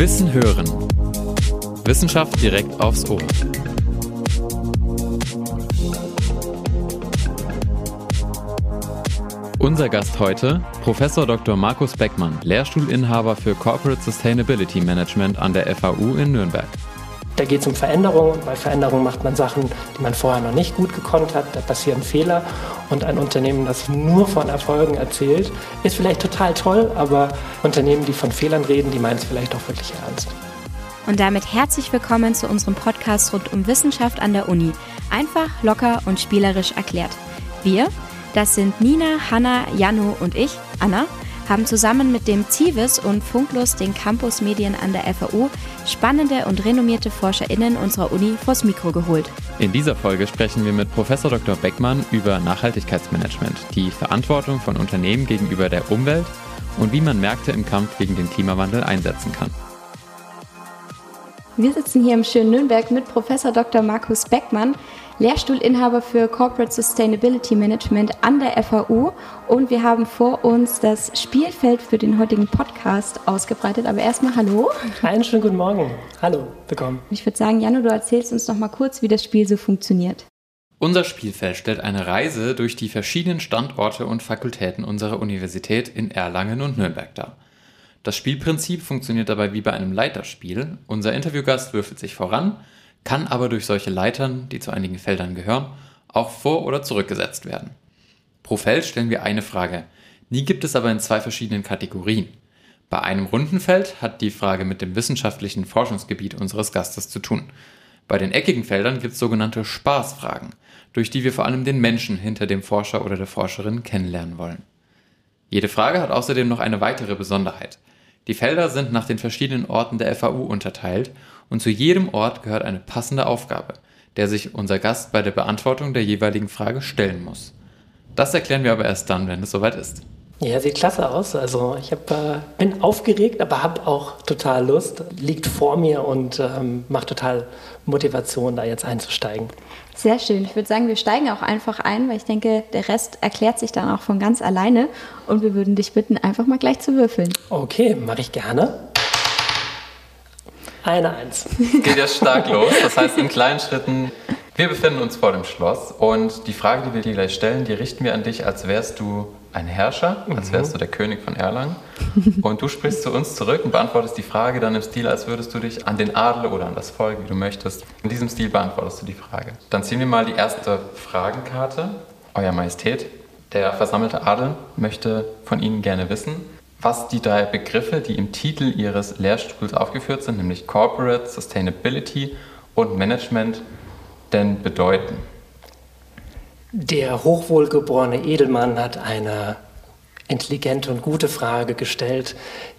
Wissen hören. Wissenschaft direkt aufs Ohr. Unser Gast heute, Professor Dr. Markus Beckmann, Lehrstuhlinhaber für Corporate Sustainability Management an der FAU in Nürnberg. Da geht es um Veränderungen und bei Veränderungen macht man Sachen, die man vorher noch nicht gut gekonnt hat. Da passieren Fehler und ein Unternehmen, das nur von Erfolgen erzählt, ist vielleicht total toll, aber Unternehmen, die von Fehlern reden, die meinen es vielleicht auch wirklich ernst. Und damit herzlich willkommen zu unserem Podcast rund um Wissenschaft an der Uni. Einfach, locker und spielerisch erklärt. Wir, das sind Nina, Hanna, Janu und ich, Anna haben zusammen mit dem CIVIS und Funklos den Campus Medien an der FAU spannende und renommierte ForscherInnen unserer Uni vors Mikro geholt. In dieser Folge sprechen wir mit Professor Dr. Beckmann über Nachhaltigkeitsmanagement, die Verantwortung von Unternehmen gegenüber der Umwelt und wie man Märkte im Kampf gegen den Klimawandel einsetzen kann. Wir sitzen hier im schönen Nürnberg mit Professor Dr. Markus Beckmann, Lehrstuhlinhaber für Corporate Sustainability Management an der FAU und wir haben vor uns das Spielfeld für den heutigen Podcast ausgebreitet. Aber erstmal hallo. Einen schönen guten Morgen. Hallo, willkommen. Ich würde sagen, Janu, du erzählst uns noch mal kurz, wie das Spiel so funktioniert. Unser Spielfeld stellt eine Reise durch die verschiedenen Standorte und Fakultäten unserer Universität in Erlangen und Nürnberg dar. Das Spielprinzip funktioniert dabei wie bei einem Leiterspiel. Unser Interviewgast würfelt sich voran, kann aber durch solche Leitern, die zu einigen Feldern gehören, auch vor- oder zurückgesetzt werden. Pro Feld stellen wir eine Frage. Nie gibt es aber in zwei verschiedenen Kategorien. Bei einem runden Feld hat die Frage mit dem wissenschaftlichen Forschungsgebiet unseres Gastes zu tun. Bei den eckigen Feldern gibt es sogenannte Spaßfragen, durch die wir vor allem den Menschen hinter dem Forscher oder der Forscherin kennenlernen wollen. Jede Frage hat außerdem noch eine weitere Besonderheit. Die Felder sind nach den verschiedenen Orten der FAU unterteilt und zu jedem Ort gehört eine passende Aufgabe, der sich unser Gast bei der Beantwortung der jeweiligen Frage stellen muss. Das erklären wir aber erst dann, wenn es soweit ist. Ja, sieht klasse aus. Also ich hab, äh, bin aufgeregt, aber habe auch total Lust. Liegt vor mir und ähm, macht total Motivation, da jetzt einzusteigen. Sehr schön. Ich würde sagen, wir steigen auch einfach ein, weil ich denke, der Rest erklärt sich dann auch von ganz alleine. Und wir würden dich bitten, einfach mal gleich zu würfeln. Okay, mache ich gerne. Eine Eins. Geht ja stark los. Das heißt, in kleinen Schritten. Wir befinden uns vor dem Schloss und die Frage, die wir dir gleich stellen, die richten wir an dich, als wärst du ein Herrscher, als wärst du der König von Erlangen. Und du sprichst zu uns zurück und beantwortest die Frage dann im Stil, als würdest du dich an den Adel oder an das Volk, wie du möchtest. In diesem Stil beantwortest du die Frage. Dann ziehen wir mal die erste Fragenkarte. Euer Majestät, der versammelte Adel möchte von Ihnen gerne wissen, was die drei Begriffe, die im Titel Ihres Lehrstuhls aufgeführt sind, nämlich Corporate, Sustainability und Management, denn bedeuten? Der hochwohlgeborene Edelmann hat eine intelligente und gute Frage gestellt,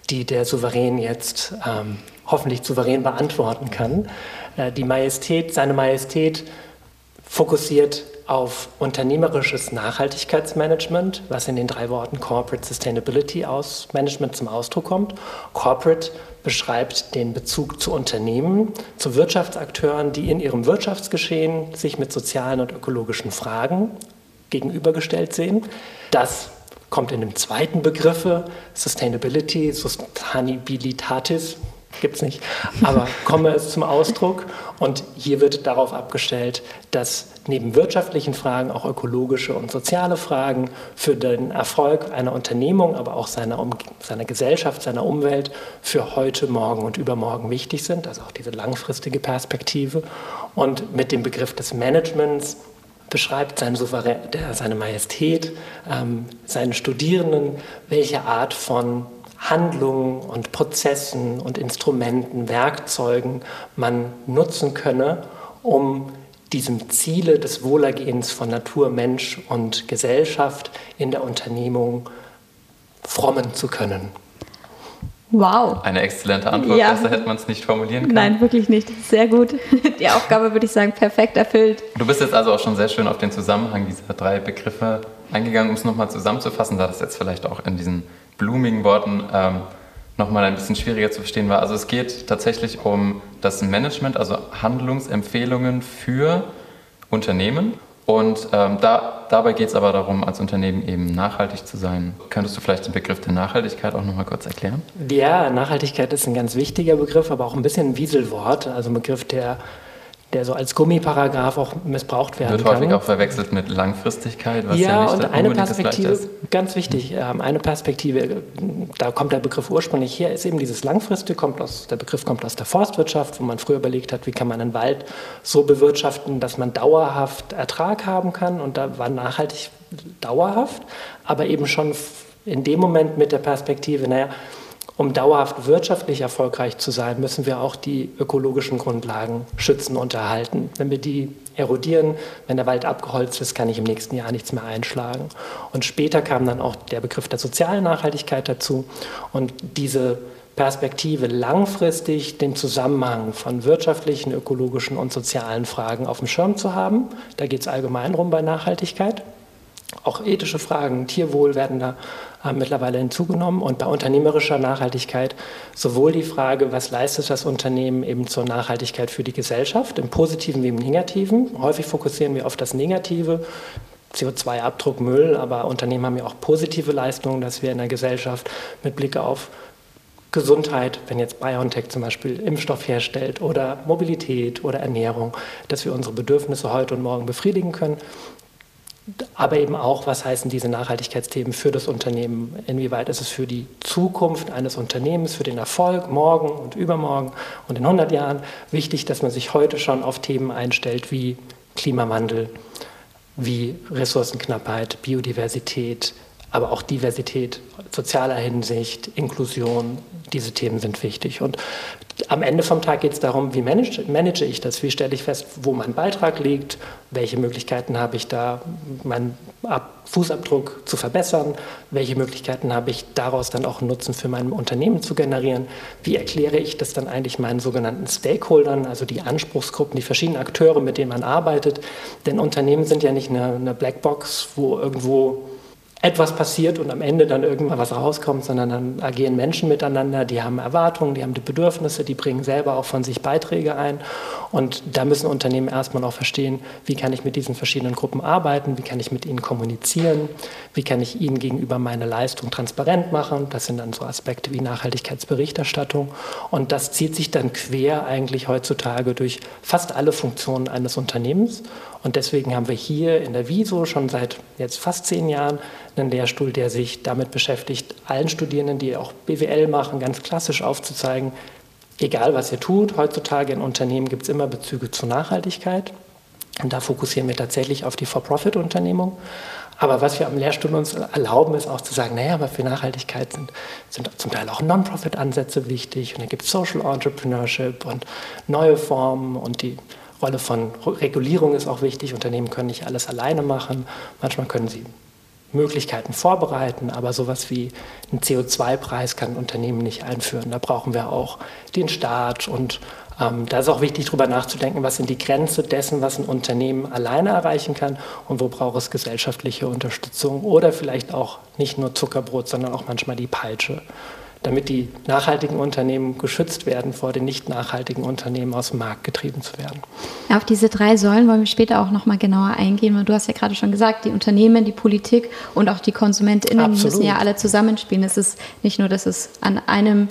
die der Souverän jetzt ähm, hoffentlich souverän beantworten kann. Äh, die Majestät, seine Majestät fokussiert auf unternehmerisches Nachhaltigkeitsmanagement, was in den drei Worten Corporate Sustainability aus Management zum Ausdruck kommt. Corporate beschreibt den Bezug zu Unternehmen, zu Wirtschaftsakteuren, die in ihrem Wirtschaftsgeschehen sich mit sozialen und ökologischen Fragen gegenübergestellt sehen. Das kommt in dem zweiten Begriff Sustainability, Sustainabilitatis, gibt es nicht, aber komme es zum Ausdruck. Und hier wird darauf abgestellt, dass neben wirtschaftlichen Fragen auch ökologische und soziale Fragen für den Erfolg einer Unternehmung, aber auch seiner, um seiner Gesellschaft, seiner Umwelt für heute, morgen und übermorgen wichtig sind, also auch diese langfristige Perspektive. Und mit dem Begriff des Managements beschreibt sein Souverän, seine Majestät ähm, seinen Studierenden, welche Art von Handlungen und Prozessen und Instrumenten, Werkzeugen man nutzen könne, um diesem Ziele des Wohlergehens von Natur, Mensch und Gesellschaft in der Unternehmung frommen zu können. Wow. Eine exzellente Antwort. Ja. Besser hätte man es nicht formulieren können. Nein, wirklich nicht. Sehr gut. Die Aufgabe würde ich sagen, perfekt erfüllt. Du bist jetzt also auch schon sehr schön auf den Zusammenhang dieser drei Begriffe eingegangen, um es nochmal zusammenzufassen, da das jetzt vielleicht auch in diesen blumigen Worten ähm, nochmal ein bisschen schwieriger zu verstehen war. Also es geht tatsächlich um das Management, also Handlungsempfehlungen für Unternehmen Und ähm, da, dabei geht es aber darum, als Unternehmen eben nachhaltig zu sein. Könntest du vielleicht den Begriff der Nachhaltigkeit auch nochmal kurz erklären? Ja, Nachhaltigkeit ist ein ganz wichtiger Begriff, aber auch ein bisschen ein Wieselwort, also ein Begriff, der der so als Gummiparagraf auch missbraucht werden Wird kann. Wird häufig auch verwechselt mit Langfristigkeit, was ja, ja nicht und eine Perspektive, ganz wichtig, ähm, eine Perspektive, da kommt der Begriff ursprünglich her, ist eben dieses Langfristige, kommt aus, der Begriff kommt aus der Forstwirtschaft, wo man früher überlegt hat, wie kann man einen Wald so bewirtschaften, dass man dauerhaft Ertrag haben kann und da war nachhaltig dauerhaft, aber eben schon in dem Moment mit der Perspektive, naja, um dauerhaft wirtschaftlich erfolgreich zu sein, müssen wir auch die ökologischen Grundlagen schützen und erhalten. Wenn wir die erodieren, wenn der Wald abgeholzt ist, kann ich im nächsten Jahr nichts mehr einschlagen. Und später kam dann auch der Begriff der sozialen Nachhaltigkeit dazu. Und diese Perspektive langfristig den Zusammenhang von wirtschaftlichen, ökologischen und sozialen Fragen auf dem Schirm zu haben. Da geht es allgemein rum bei Nachhaltigkeit. Auch ethische Fragen, Tierwohl werden da äh, mittlerweile hinzugenommen. Und bei unternehmerischer Nachhaltigkeit sowohl die Frage, was leistet das Unternehmen eben zur Nachhaltigkeit für die Gesellschaft, im positiven wie im negativen. Häufig fokussieren wir auf das Negative. CO2-Abdruck, Müll, aber Unternehmen haben ja auch positive Leistungen, dass wir in der Gesellschaft mit Blick auf Gesundheit, wenn jetzt BioNTech zum Beispiel Impfstoff herstellt oder Mobilität oder Ernährung, dass wir unsere Bedürfnisse heute und morgen befriedigen können aber eben auch, was heißen diese Nachhaltigkeitsthemen für das Unternehmen? Inwieweit ist es für die Zukunft eines Unternehmens, für den Erfolg morgen und übermorgen und in 100 Jahren wichtig, dass man sich heute schon auf Themen einstellt wie Klimawandel, wie Ressourcenknappheit, Biodiversität, aber auch Diversität, sozialer Hinsicht, Inklusion, diese Themen sind wichtig. Und am Ende vom Tag geht es darum, wie manage, manage, ich das, wie stelle ich fest, wo mein Beitrag liegt, welche Möglichkeiten habe ich da, meinen Fußabdruck zu verbessern, welche Möglichkeiten habe ich daraus dann auch Nutzen für mein Unternehmen zu generieren, wie erkläre ich das dann eigentlich meinen sogenannten Stakeholdern, also die Anspruchsgruppen, die verschiedenen Akteure, mit denen man arbeitet. Denn Unternehmen sind ja nicht eine, eine Blackbox, wo irgendwo etwas passiert und am Ende dann irgendwann was rauskommt, sondern dann agieren Menschen miteinander, die haben Erwartungen, die haben die Bedürfnisse, die bringen selber auch von sich Beiträge ein. Und da müssen Unternehmen erstmal auch verstehen, wie kann ich mit diesen verschiedenen Gruppen arbeiten, wie kann ich mit ihnen kommunizieren, wie kann ich ihnen gegenüber meine Leistung transparent machen. Das sind dann so Aspekte wie Nachhaltigkeitsberichterstattung. Und das zieht sich dann quer eigentlich heutzutage durch fast alle Funktionen eines Unternehmens. Und deswegen haben wir hier in der WISO schon seit jetzt fast zehn Jahren einen Lehrstuhl, der sich damit beschäftigt, allen Studierenden, die auch BWL machen, ganz klassisch aufzuzeigen, egal was ihr tut, heutzutage in Unternehmen gibt es immer Bezüge zur Nachhaltigkeit. Und da fokussieren wir tatsächlich auf die For-Profit-Unternehmung. Aber was wir am Lehrstuhl uns erlauben, ist auch zu sagen, naja, aber für Nachhaltigkeit sind, sind zum Teil auch Non-Profit-Ansätze wichtig. Und da gibt es Social Entrepreneurship und neue Formen und die Rolle von Regulierung ist auch wichtig. Unternehmen können nicht alles alleine machen. Manchmal können sie Möglichkeiten vorbereiten, aber sowas wie ein CO2-Preis kann ein Unternehmen nicht einführen. Da brauchen wir auch den Staat und ähm, da ist auch wichtig, darüber nachzudenken, was sind die Grenzen dessen, was ein Unternehmen alleine erreichen kann und wo braucht es gesellschaftliche Unterstützung oder vielleicht auch nicht nur Zuckerbrot, sondern auch manchmal die Peitsche damit die nachhaltigen Unternehmen geschützt werden vor den nicht nachhaltigen Unternehmen aus dem Markt getrieben zu werden. Auf diese drei Säulen wollen wir später auch noch mal genauer eingehen, weil du hast ja gerade schon gesagt, die Unternehmen, die Politik und auch die KonsumentInnen Absolut. müssen ja alle zusammenspielen. Es ist nicht nur, dass es an einem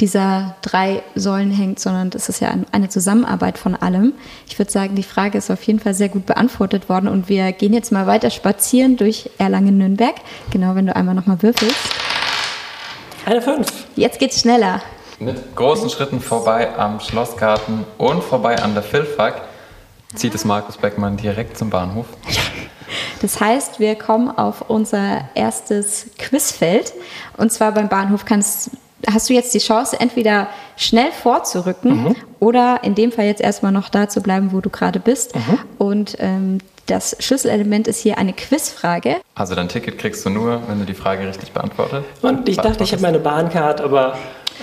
dieser drei Säulen hängt, sondern das ist ja eine Zusammenarbeit von allem. Ich würde sagen, die Frage ist auf jeden Fall sehr gut beantwortet worden und wir gehen jetzt mal weiter spazieren durch Erlangen-Nürnberg. Genau, wenn du einmal noch mal würfelst. Eine 5. Jetzt geht's schneller. Mit großen Schritten vorbei am Schlossgarten und vorbei an der Filfak zieht es Markus Beckmann direkt zum Bahnhof. Das heißt, wir kommen auf unser erstes Quizfeld. Und zwar beim Bahnhof kannst, hast du jetzt die Chance, entweder schnell vorzurücken mhm. oder in dem Fall jetzt erstmal noch da zu bleiben, wo du gerade bist. Mhm. Und ähm, das Schlüsselelement ist hier eine Quizfrage. Also dein Ticket kriegst du nur, wenn du die Frage richtig beantwortet. Und ich dachte, ich habe meine Bahncard, aber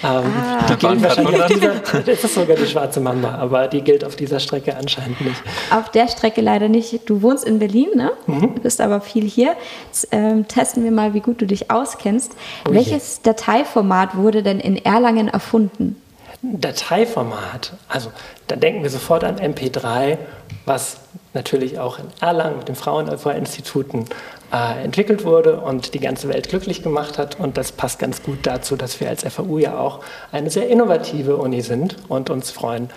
ähm, ah. die gilt wahrscheinlich auf dieser, das ist sogar die schwarze Mamba, aber die gilt auf dieser Strecke anscheinend nicht. Auf der Strecke leider nicht. Du wohnst in Berlin, ne? Mhm. Du bist aber viel hier. Jetzt ähm, testen wir mal, wie gut du dich auskennst. Oh Welches Dateiformat wurde denn in Erlangen erfunden? Dateiformat. Also da denken wir sofort an MP3, was natürlich auch in Erlangen mit den Fraunhofer-Instituten äh, entwickelt wurde und die ganze Welt glücklich gemacht hat. Und das passt ganz gut dazu, dass wir als FAU ja auch eine sehr innovative Uni sind und uns freuen,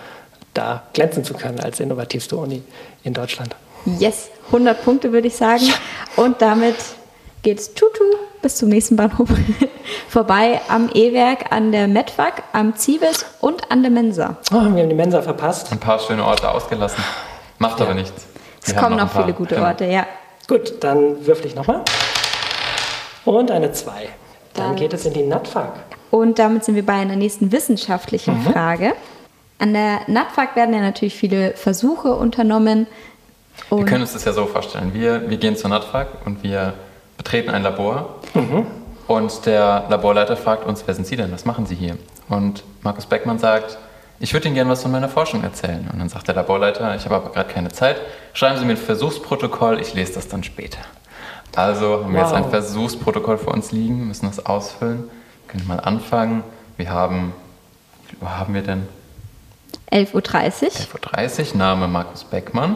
da glänzen zu können als innovativste Uni in Deutschland. Yes, 100 Punkte würde ich sagen. Und damit geht's tutu bis zum nächsten Bahnhof vorbei am E-Werk, an der Medfak, am Zibis und an der Mensa. Oh, wir haben die Mensa verpasst. Ein paar schöne Orte ausgelassen. Macht ja. aber nichts. Es kommen noch, noch viele gute genau. Orte, ja. Gut, dann würfel ich nochmal. Und eine 2. Dann, dann, geht es in die NATFAG. Und damit sind wir bei einer nächsten wissenschaftlichen mhm. Frage. An der NATFAG werden ja natürlich viele Versuche unternommen. wir können uns das ja so vorstellen. Wir, wir gehen zur NATFAG und wir betreten ein Labor. Mhm. Und der Laborleiter fragt uns, wer sind Sie denn? Was machen Sie hier? Und Markus Beckmann sagt, ich würde Ihnen gerne was von meiner Forschung erzählen. Und dann sagt der Laborleiter, ich habe aber gerade keine Zeit. Schreiben Sie mir ein Versuchsprotokoll, ich lese das dann später. Also haben wir wow. jetzt ein Versuchsprotokoll vor uns liegen, müssen das ausfüllen. Können wir mal anfangen. Wir haben, wo haben wir denn? 11.30 Uhr. 11.30 Uhr, Name Markus Beckmann.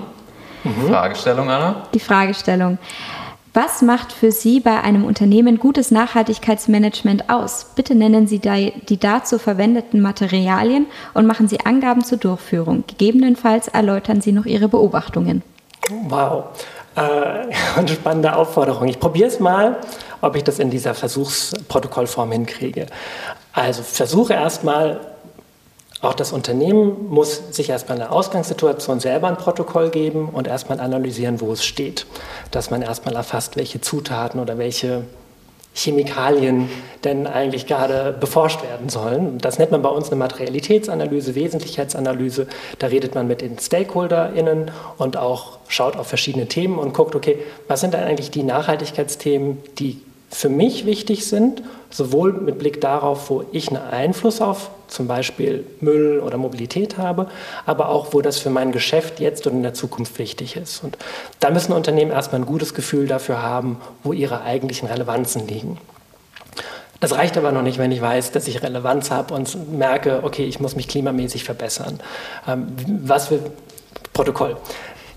Mhm. Fragestellung, Anna? Die Fragestellung. Was macht für Sie bei einem Unternehmen gutes Nachhaltigkeitsmanagement aus? Bitte nennen Sie die dazu verwendeten Materialien und machen Sie Angaben zur Durchführung. Gegebenenfalls erläutern Sie noch Ihre Beobachtungen. Wow, äh, eine spannende Aufforderung. Ich probiere es mal, ob ich das in dieser Versuchsprotokollform hinkriege. Also versuche erstmal auch das Unternehmen muss sich erstmal in der Ausgangssituation selber ein Protokoll geben und erstmal analysieren, wo es steht. Dass man erstmal erfasst, welche Zutaten oder welche Chemikalien denn eigentlich gerade beforscht werden sollen. Das nennt man bei uns eine Materialitätsanalyse, Wesentlichkeitsanalyse. Da redet man mit den StakeholderInnen und auch schaut auf verschiedene Themen und guckt, okay, was sind dann eigentlich die Nachhaltigkeitsthemen, die für mich wichtig sind, sowohl mit Blick darauf, wo ich einen Einfluss auf zum Beispiel Müll oder Mobilität habe, aber auch, wo das für mein Geschäft jetzt und in der Zukunft wichtig ist. Und da müssen Unternehmen erstmal ein gutes Gefühl dafür haben, wo ihre eigentlichen Relevanzen liegen. Das reicht aber noch nicht, wenn ich weiß, dass ich Relevanz habe und merke, okay, ich muss mich klimamäßig verbessern. Ähm, was für Protokoll.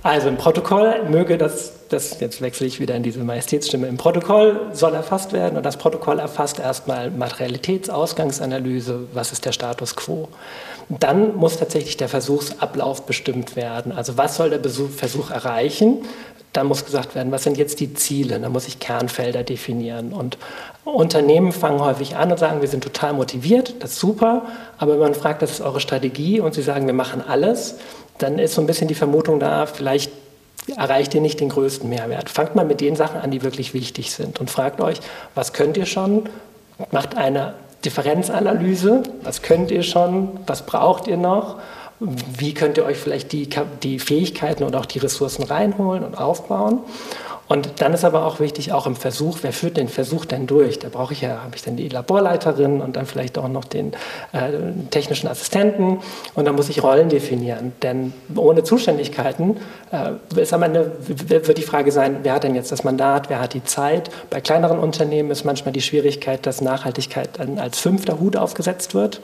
Also im Protokoll möge das, das, jetzt wechsle ich wieder in diese Majestätsstimme, im Protokoll soll erfasst werden und das Protokoll erfasst erstmal Materialitätsausgangsanalyse, was ist der Status quo. Dann muss tatsächlich der Versuchsablauf bestimmt werden. Also was soll der Versuch erreichen? Dann muss gesagt werden, was sind jetzt die Ziele? Dann muss ich Kernfelder definieren. Und Unternehmen fangen häufig an und sagen, wir sind total motiviert, das ist super, aber wenn man fragt, das ist eure Strategie und sie sagen, wir machen alles, dann ist so ein bisschen die Vermutung da, vielleicht erreicht ihr nicht den größten Mehrwert. Fangt mal mit den Sachen an, die wirklich wichtig sind und fragt euch, was könnt ihr schon? Macht eine Differenzanalyse, was könnt ihr schon, was braucht ihr noch? Wie könnt ihr euch vielleicht die, die Fähigkeiten und auch die Ressourcen reinholen und aufbauen? Und dann ist aber auch wichtig, auch im Versuch, wer führt den Versuch denn durch? Da brauche ich ja, habe ich dann die Laborleiterin und dann vielleicht auch noch den äh, technischen Assistenten und dann muss ich Rollen definieren. Denn ohne Zuständigkeiten äh, ist am Ende, wird die Frage sein, wer hat denn jetzt das Mandat, wer hat die Zeit? Bei kleineren Unternehmen ist manchmal die Schwierigkeit, dass Nachhaltigkeit als fünfter Hut aufgesetzt wird.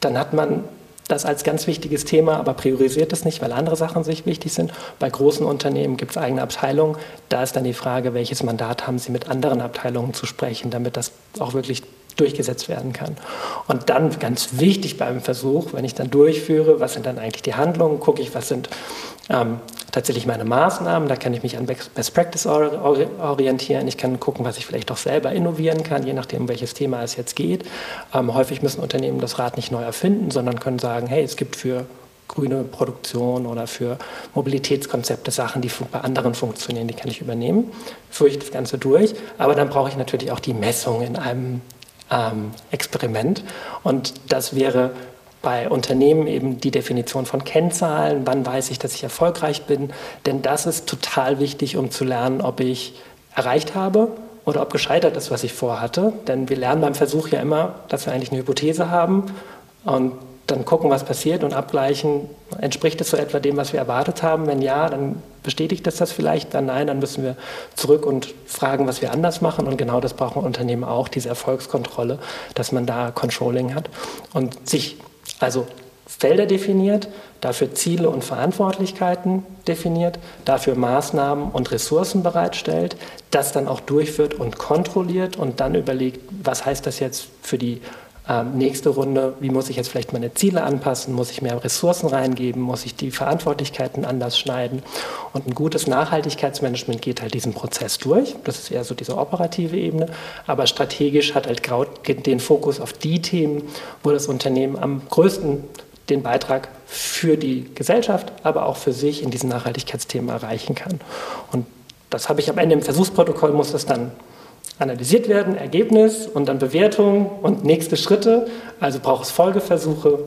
Dann hat man das als ganz wichtiges Thema, aber priorisiert es nicht, weil andere Sachen sich wichtig sind. Bei großen Unternehmen gibt es eigene Abteilungen. Da ist dann die Frage, welches Mandat haben Sie mit anderen Abteilungen zu sprechen, damit das auch wirklich durchgesetzt werden kann. Und dann ganz wichtig beim Versuch, wenn ich dann durchführe, was sind dann eigentlich die Handlungen, gucke ich, was sind ähm, tatsächlich meine Maßnahmen, da kann ich mich an Best Practice orientieren, ich kann gucken, was ich vielleicht auch selber innovieren kann, je nachdem, um welches Thema es jetzt geht. Ähm, häufig müssen Unternehmen das Rad nicht neu erfinden, sondern können sagen, hey, es gibt für grüne Produktion oder für Mobilitätskonzepte Sachen, die bei anderen funktionieren, die kann ich übernehmen. Führe ich das Ganze durch. Aber dann brauche ich natürlich auch die Messung in einem ähm, Experiment. Und das wäre bei Unternehmen eben die Definition von Kennzahlen, wann weiß ich, dass ich erfolgreich bin. Denn das ist total wichtig, um zu lernen, ob ich erreicht habe oder ob gescheitert ist, was ich vorhatte. Denn wir lernen beim Versuch ja immer, dass wir eigentlich eine Hypothese haben und dann gucken, was passiert und abgleichen, entspricht es so etwa dem, was wir erwartet haben? Wenn ja, dann bestätigt das das vielleicht, dann nein, dann müssen wir zurück und fragen, was wir anders machen. Und genau das brauchen Unternehmen auch, diese Erfolgskontrolle, dass man da Controlling hat und sich also Felder definiert, dafür Ziele und Verantwortlichkeiten definiert, dafür Maßnahmen und Ressourcen bereitstellt, das dann auch durchführt und kontrolliert und dann überlegt, was heißt das jetzt für die ähm, nächste Runde, wie muss ich jetzt vielleicht meine Ziele anpassen, muss ich mehr Ressourcen reingeben, muss ich die Verantwortlichkeiten anders schneiden. Und ein gutes Nachhaltigkeitsmanagement geht halt diesen Prozess durch. Das ist eher so diese operative Ebene. Aber strategisch hat halt den Fokus auf die Themen, wo das Unternehmen am größten den Beitrag für die Gesellschaft, aber auch für sich in diesen Nachhaltigkeitsthemen erreichen kann. Und das habe ich am Ende im Versuchsprotokoll, muss das dann analysiert werden, Ergebnis und dann Bewertung und nächste Schritte. Also braucht es Folgeversuche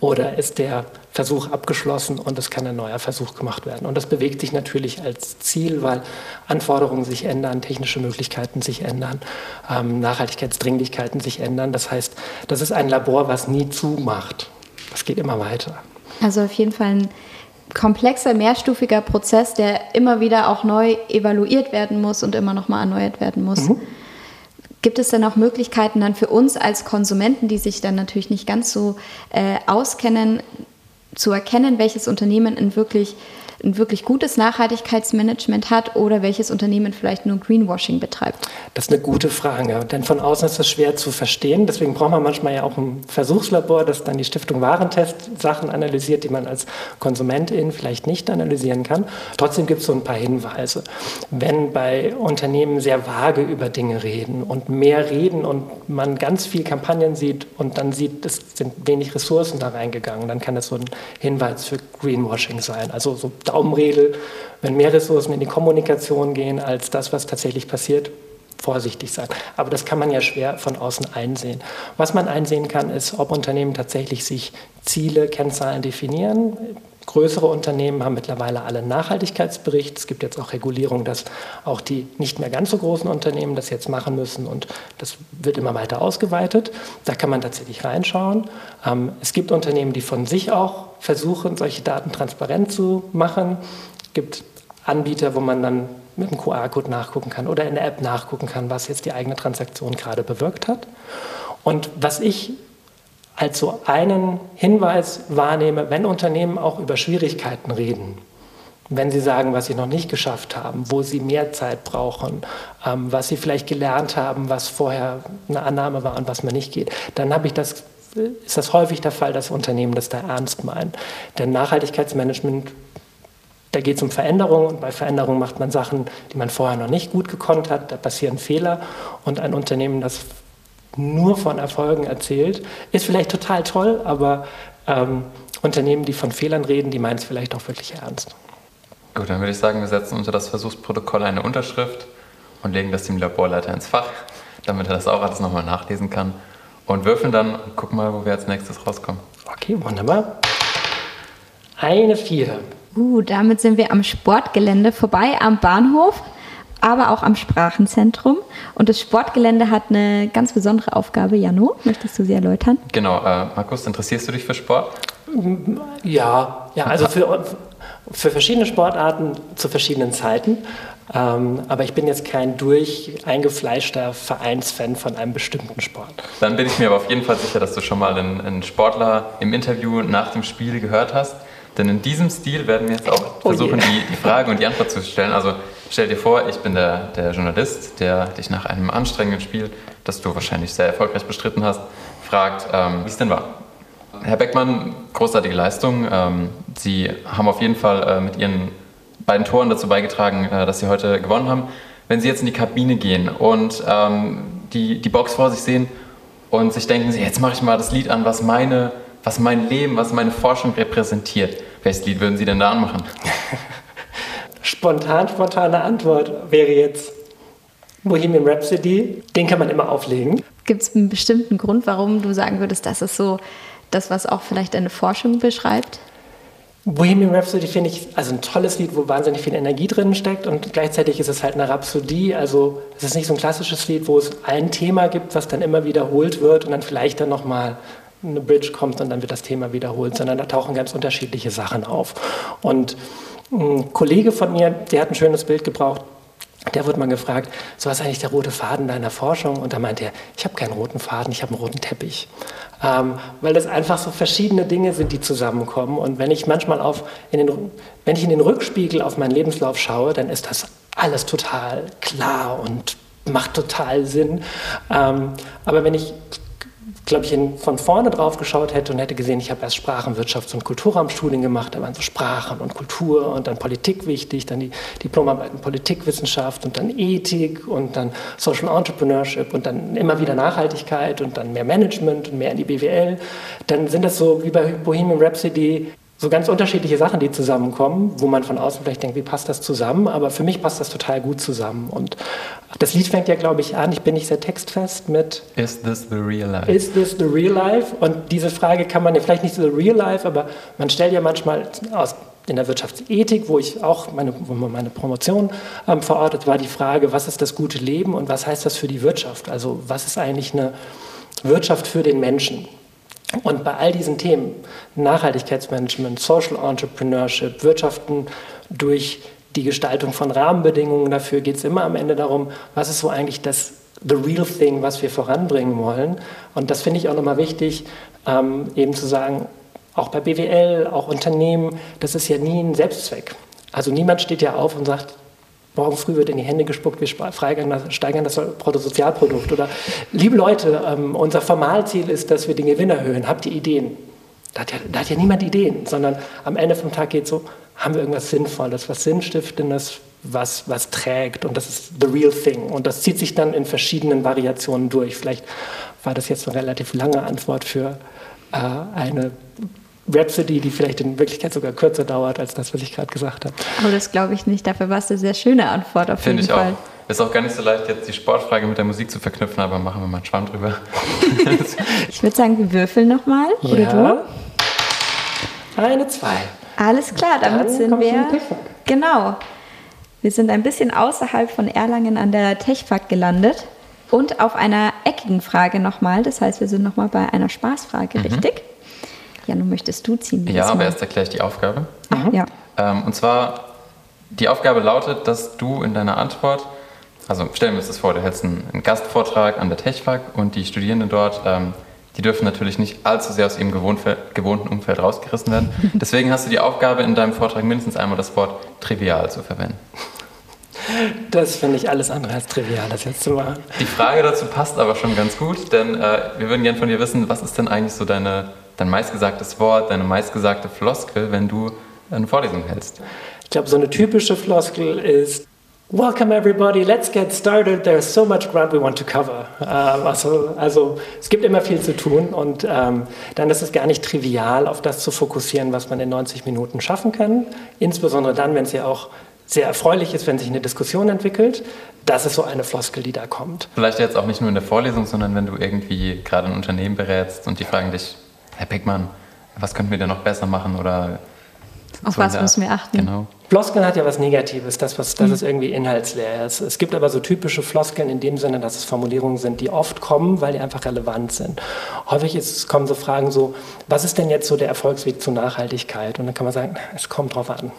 oder ist der Versuch abgeschlossen und es kann ein neuer Versuch gemacht werden. Und das bewegt sich natürlich als Ziel, weil Anforderungen sich ändern, technische Möglichkeiten sich ändern, ähm, Nachhaltigkeitsdringlichkeiten sich ändern. Das heißt, das ist ein Labor, was nie zumacht. Das geht immer weiter. Also auf jeden Fall ein komplexer, mehrstufiger Prozess, der immer wieder auch neu evaluiert werden muss und immer nochmal erneuert werden muss. Mhm. Gibt es denn auch Möglichkeiten dann für uns als Konsumenten, die sich dann natürlich nicht ganz so äh, auskennen, zu erkennen, welches Unternehmen in wirklich ein wirklich gutes Nachhaltigkeitsmanagement hat oder welches Unternehmen vielleicht nur Greenwashing betreibt? Das ist eine gute Frage, denn von außen ist das schwer zu verstehen. Deswegen braucht man manchmal ja auch ein Versuchslabor, das dann die Stiftung Warentest Sachen analysiert, die man als Konsumentin vielleicht nicht analysieren kann. Trotzdem gibt es so ein paar Hinweise. Wenn bei Unternehmen sehr vage über Dinge reden und mehr reden und man ganz viel Kampagnen sieht und dann sieht, es sind wenig Ressourcen da reingegangen, dann kann das so ein Hinweis für Greenwashing sein. Also so Daumenregel, wenn mehr Ressourcen in die Kommunikation gehen als das, was tatsächlich passiert, vorsichtig sein. Aber das kann man ja schwer von außen einsehen. Was man einsehen kann, ist, ob Unternehmen tatsächlich sich Ziele, Kennzahlen definieren. Größere Unternehmen haben mittlerweile alle einen Nachhaltigkeitsbericht. Es gibt jetzt auch Regulierung, dass auch die nicht mehr ganz so großen Unternehmen das jetzt machen müssen und das wird immer weiter ausgeweitet. Da kann man tatsächlich reinschauen. Ähm, es gibt Unternehmen, die von sich auch versuchen, solche Daten transparent zu machen. Es gibt Anbieter, wo man dann mit einem QR-Code nachgucken kann oder in der App nachgucken kann, was jetzt die eigene Transaktion gerade bewirkt hat. Und was ich als so einen Hinweis wahrnehme, wenn Unternehmen auch über Schwierigkeiten reden, wenn sie sagen, was sie noch nicht geschafft haben, wo sie mehr Zeit brauchen, ähm, was sie vielleicht gelernt haben, was vorher eine Annahme war und was man nicht geht, dann habe ich das, ist das häufig der Fall, dass Unternehmen das da ernst meinen. Denn Nachhaltigkeitsmanagement da geht es um Veränderungen und bei Veränderungen macht man Sachen, die man vorher noch nicht gut gekonnt hat. Da passieren Fehler und ein Unternehmen, das nur von Erfolgen erzählt, ist vielleicht total toll, aber ähm, Unternehmen, die von Fehlern reden, die meinen es vielleicht auch wirklich ernst. Gut, dann würde ich sagen, wir setzen unter das Versuchsprotokoll eine Unterschrift und legen das dem Laborleiter ins Fach, damit er das auch alles nochmal nachlesen kann. Und würfeln dann und gucken mal, wo wir als nächstes rauskommen. Okay, wunderbar. Eine Vier. Uh, damit sind wir am Sportgelände vorbei, am Bahnhof, aber auch am Sprachenzentrum. Und das Sportgelände hat eine ganz besondere Aufgabe. Jano, möchtest du sie erläutern? Genau, äh, Markus, interessierst du dich für Sport? Ja, ja also für, für verschiedene Sportarten zu verschiedenen Zeiten. Ähm, aber ich bin jetzt kein durch eingefleischter Vereinsfan von einem bestimmten Sport. Dann bin ich mir aber auf jeden Fall sicher, dass du schon mal einen, einen Sportler im Interview nach dem Spiel gehört hast. Denn in diesem Stil werden wir jetzt auch oh versuchen, oh die, die Frage und die Antwort zu stellen. Also stell dir vor, ich bin der, der Journalist, der dich nach einem anstrengenden Spiel, das du wahrscheinlich sehr erfolgreich bestritten hast, fragt, ähm, wie es denn war. Herr Beckmann, großartige Leistung. Ähm, Sie haben auf jeden Fall äh, mit Ihren beiden Toren dazu beigetragen, äh, dass Sie heute gewonnen haben. Wenn Sie jetzt in die Kabine gehen und ähm, die, die Box vor sich sehen und sich denken, jetzt mache ich mal das Lied an, was meine was mein Leben, was meine Forschung repräsentiert. Welches Lied würden Sie denn da anmachen? Spontan, spontane Antwort wäre jetzt Bohemian Rhapsody. Den kann man immer auflegen. Gibt es einen bestimmten Grund, warum du sagen würdest, das ist so das, was auch vielleicht deine Forschung beschreibt? Bohemian Rhapsody finde ich also ein tolles Lied, wo wahnsinnig viel Energie drin steckt und gleichzeitig ist es halt eine Rhapsodie. Also es ist nicht so ein klassisches Lied, wo es ein Thema gibt, was dann immer wiederholt wird und dann vielleicht dann nochmal eine Bridge kommt und dann wird das Thema wiederholt, sondern da tauchen ganz unterschiedliche Sachen auf. Und ein Kollege von mir, der hat ein schönes Bild gebraucht. der wurde mal gefragt, so was ist eigentlich der rote Faden deiner Forschung? Und da meinte er, ich habe keinen roten Faden, ich habe einen roten Teppich. Ähm, weil das einfach so verschiedene Dinge sind, die zusammenkommen. Und wenn ich manchmal auf, in den, wenn ich in den Rückspiegel auf meinen Lebenslauf schaue, dann ist das alles total klar und macht total Sinn. Ähm, aber wenn ich glaube ich, von vorne drauf geschaut hätte und hätte gesehen, ich habe erst Sprachen, Wirtschafts- und Kulturraumstudien gemacht, da waren so Sprachen und Kultur und dann Politik wichtig, dann die Diplomarbeit in Politikwissenschaft und dann Ethik und dann Social Entrepreneurship und dann immer wieder Nachhaltigkeit und dann mehr Management und mehr in die BWL. Dann sind das so wie bei Bohemian Rhapsody so ganz unterschiedliche Sachen, die zusammenkommen, wo man von außen vielleicht denkt, wie passt das zusammen? Aber für mich passt das total gut zusammen. Und das Lied fängt ja, glaube ich, an, ich bin nicht sehr textfest mit Is this the real life? Is this the real life? Und diese Frage kann man ja vielleicht nicht so real life, aber man stellt ja manchmal aus in der Wirtschaftsethik, wo ich auch meine, wo meine Promotion ähm, verortet war, die Frage, was ist das gute Leben und was heißt das für die Wirtschaft? Also was ist eigentlich eine Wirtschaft für den Menschen? Und bei all diesen Themen, Nachhaltigkeitsmanagement, Social Entrepreneurship, Wirtschaften durch die Gestaltung von Rahmenbedingungen dafür, geht es immer am Ende darum, was ist so eigentlich das the real thing, was wir voranbringen wollen. Und das finde ich auch nochmal wichtig, ähm, eben zu sagen, auch bei BWL, auch Unternehmen, das ist ja nie ein Selbstzweck. Also niemand steht ja auf und sagt, morgen früh wird in die Hände gespuckt, wir steigern das Bruttosozialprodukt. Oder, liebe Leute, ähm, unser Formalziel ist, dass wir den Gewinn erhöhen. Habt ihr Ideen? Da hat, ja, da hat ja niemand Ideen, sondern am Ende vom Tag geht es so, haben wir irgendwas Sinnvolles, was Sinnstiftendes, was, was trägt und das ist the real thing. Und das zieht sich dann in verschiedenen Variationen durch. Vielleicht war das jetzt eine relativ lange Antwort für äh, eine Rhapsody, die vielleicht in Wirklichkeit sogar kürzer dauert als das, was ich gerade gesagt habe. Aber das glaube ich nicht. Dafür war es eine sehr schöne Antwort auf Finde jeden Fall. Finde ich auch. Ist auch gar nicht so leicht, jetzt die Sportfrage mit der Musik zu verknüpfen, aber machen wir mal einen Schwamm drüber. ich würde sagen, wir würfeln nochmal. Ja. Oder du? Eine, zwei. Alles klar, damit Dann sind wir. Genau. Wir sind ein bisschen außerhalb von Erlangen an der TechFAC gelandet und auf einer eckigen Frage nochmal. Das heißt, wir sind nochmal bei einer Spaßfrage, mhm. richtig? Janu, möchtest du ziehen? Ja, aber erst erkläre ich die Aufgabe. Ach, ja. Ähm, und zwar, die Aufgabe lautet, dass du in deiner Antwort, also stellen wir uns das vor, du hältst einen, einen Gastvortrag an der TechFAC und die Studierenden dort, ähm, die dürfen natürlich nicht allzu sehr aus ihrem gewohnten Umfeld rausgerissen werden. Deswegen hast du die Aufgabe, in deinem Vortrag mindestens einmal das Wort trivial zu verwenden. Das finde ich alles andere als trivial, das jetzt zu machen. Die Frage dazu passt aber schon ganz gut, denn äh, wir würden gerne von dir wissen, was ist denn eigentlich so deine dein meistgesagtes Wort, deine meistgesagte Floskel, wenn du eine Vorlesung hältst? Ich glaube, so eine typische Floskel ist Welcome everybody, let's get started. There's so much ground we want to cover. Ähm, also, also, es gibt immer viel zu tun und ähm, dann ist es gar nicht trivial, auf das zu fokussieren, was man in 90 Minuten schaffen kann. Insbesondere dann, wenn es ja auch sehr erfreulich ist, wenn sich eine Diskussion entwickelt. Das ist so eine Floskel, die da kommt. Vielleicht jetzt auch nicht nur in der Vorlesung, sondern wenn du irgendwie gerade ein Unternehmen berätst und die fragen dich, Herr Beckmann, was könnten wir denn noch besser machen oder auf so was müssen wir achten? Genau. Floskeln hat ja was Negatives, das, was, das mhm. ist irgendwie inhaltsleer. Es, es gibt aber so typische Floskeln in dem Sinne, dass es Formulierungen sind, die oft kommen, weil die einfach relevant sind. Häufig ist, kommen so Fragen so, was ist denn jetzt so der Erfolgsweg zur Nachhaltigkeit? Und dann kann man sagen, es kommt drauf an.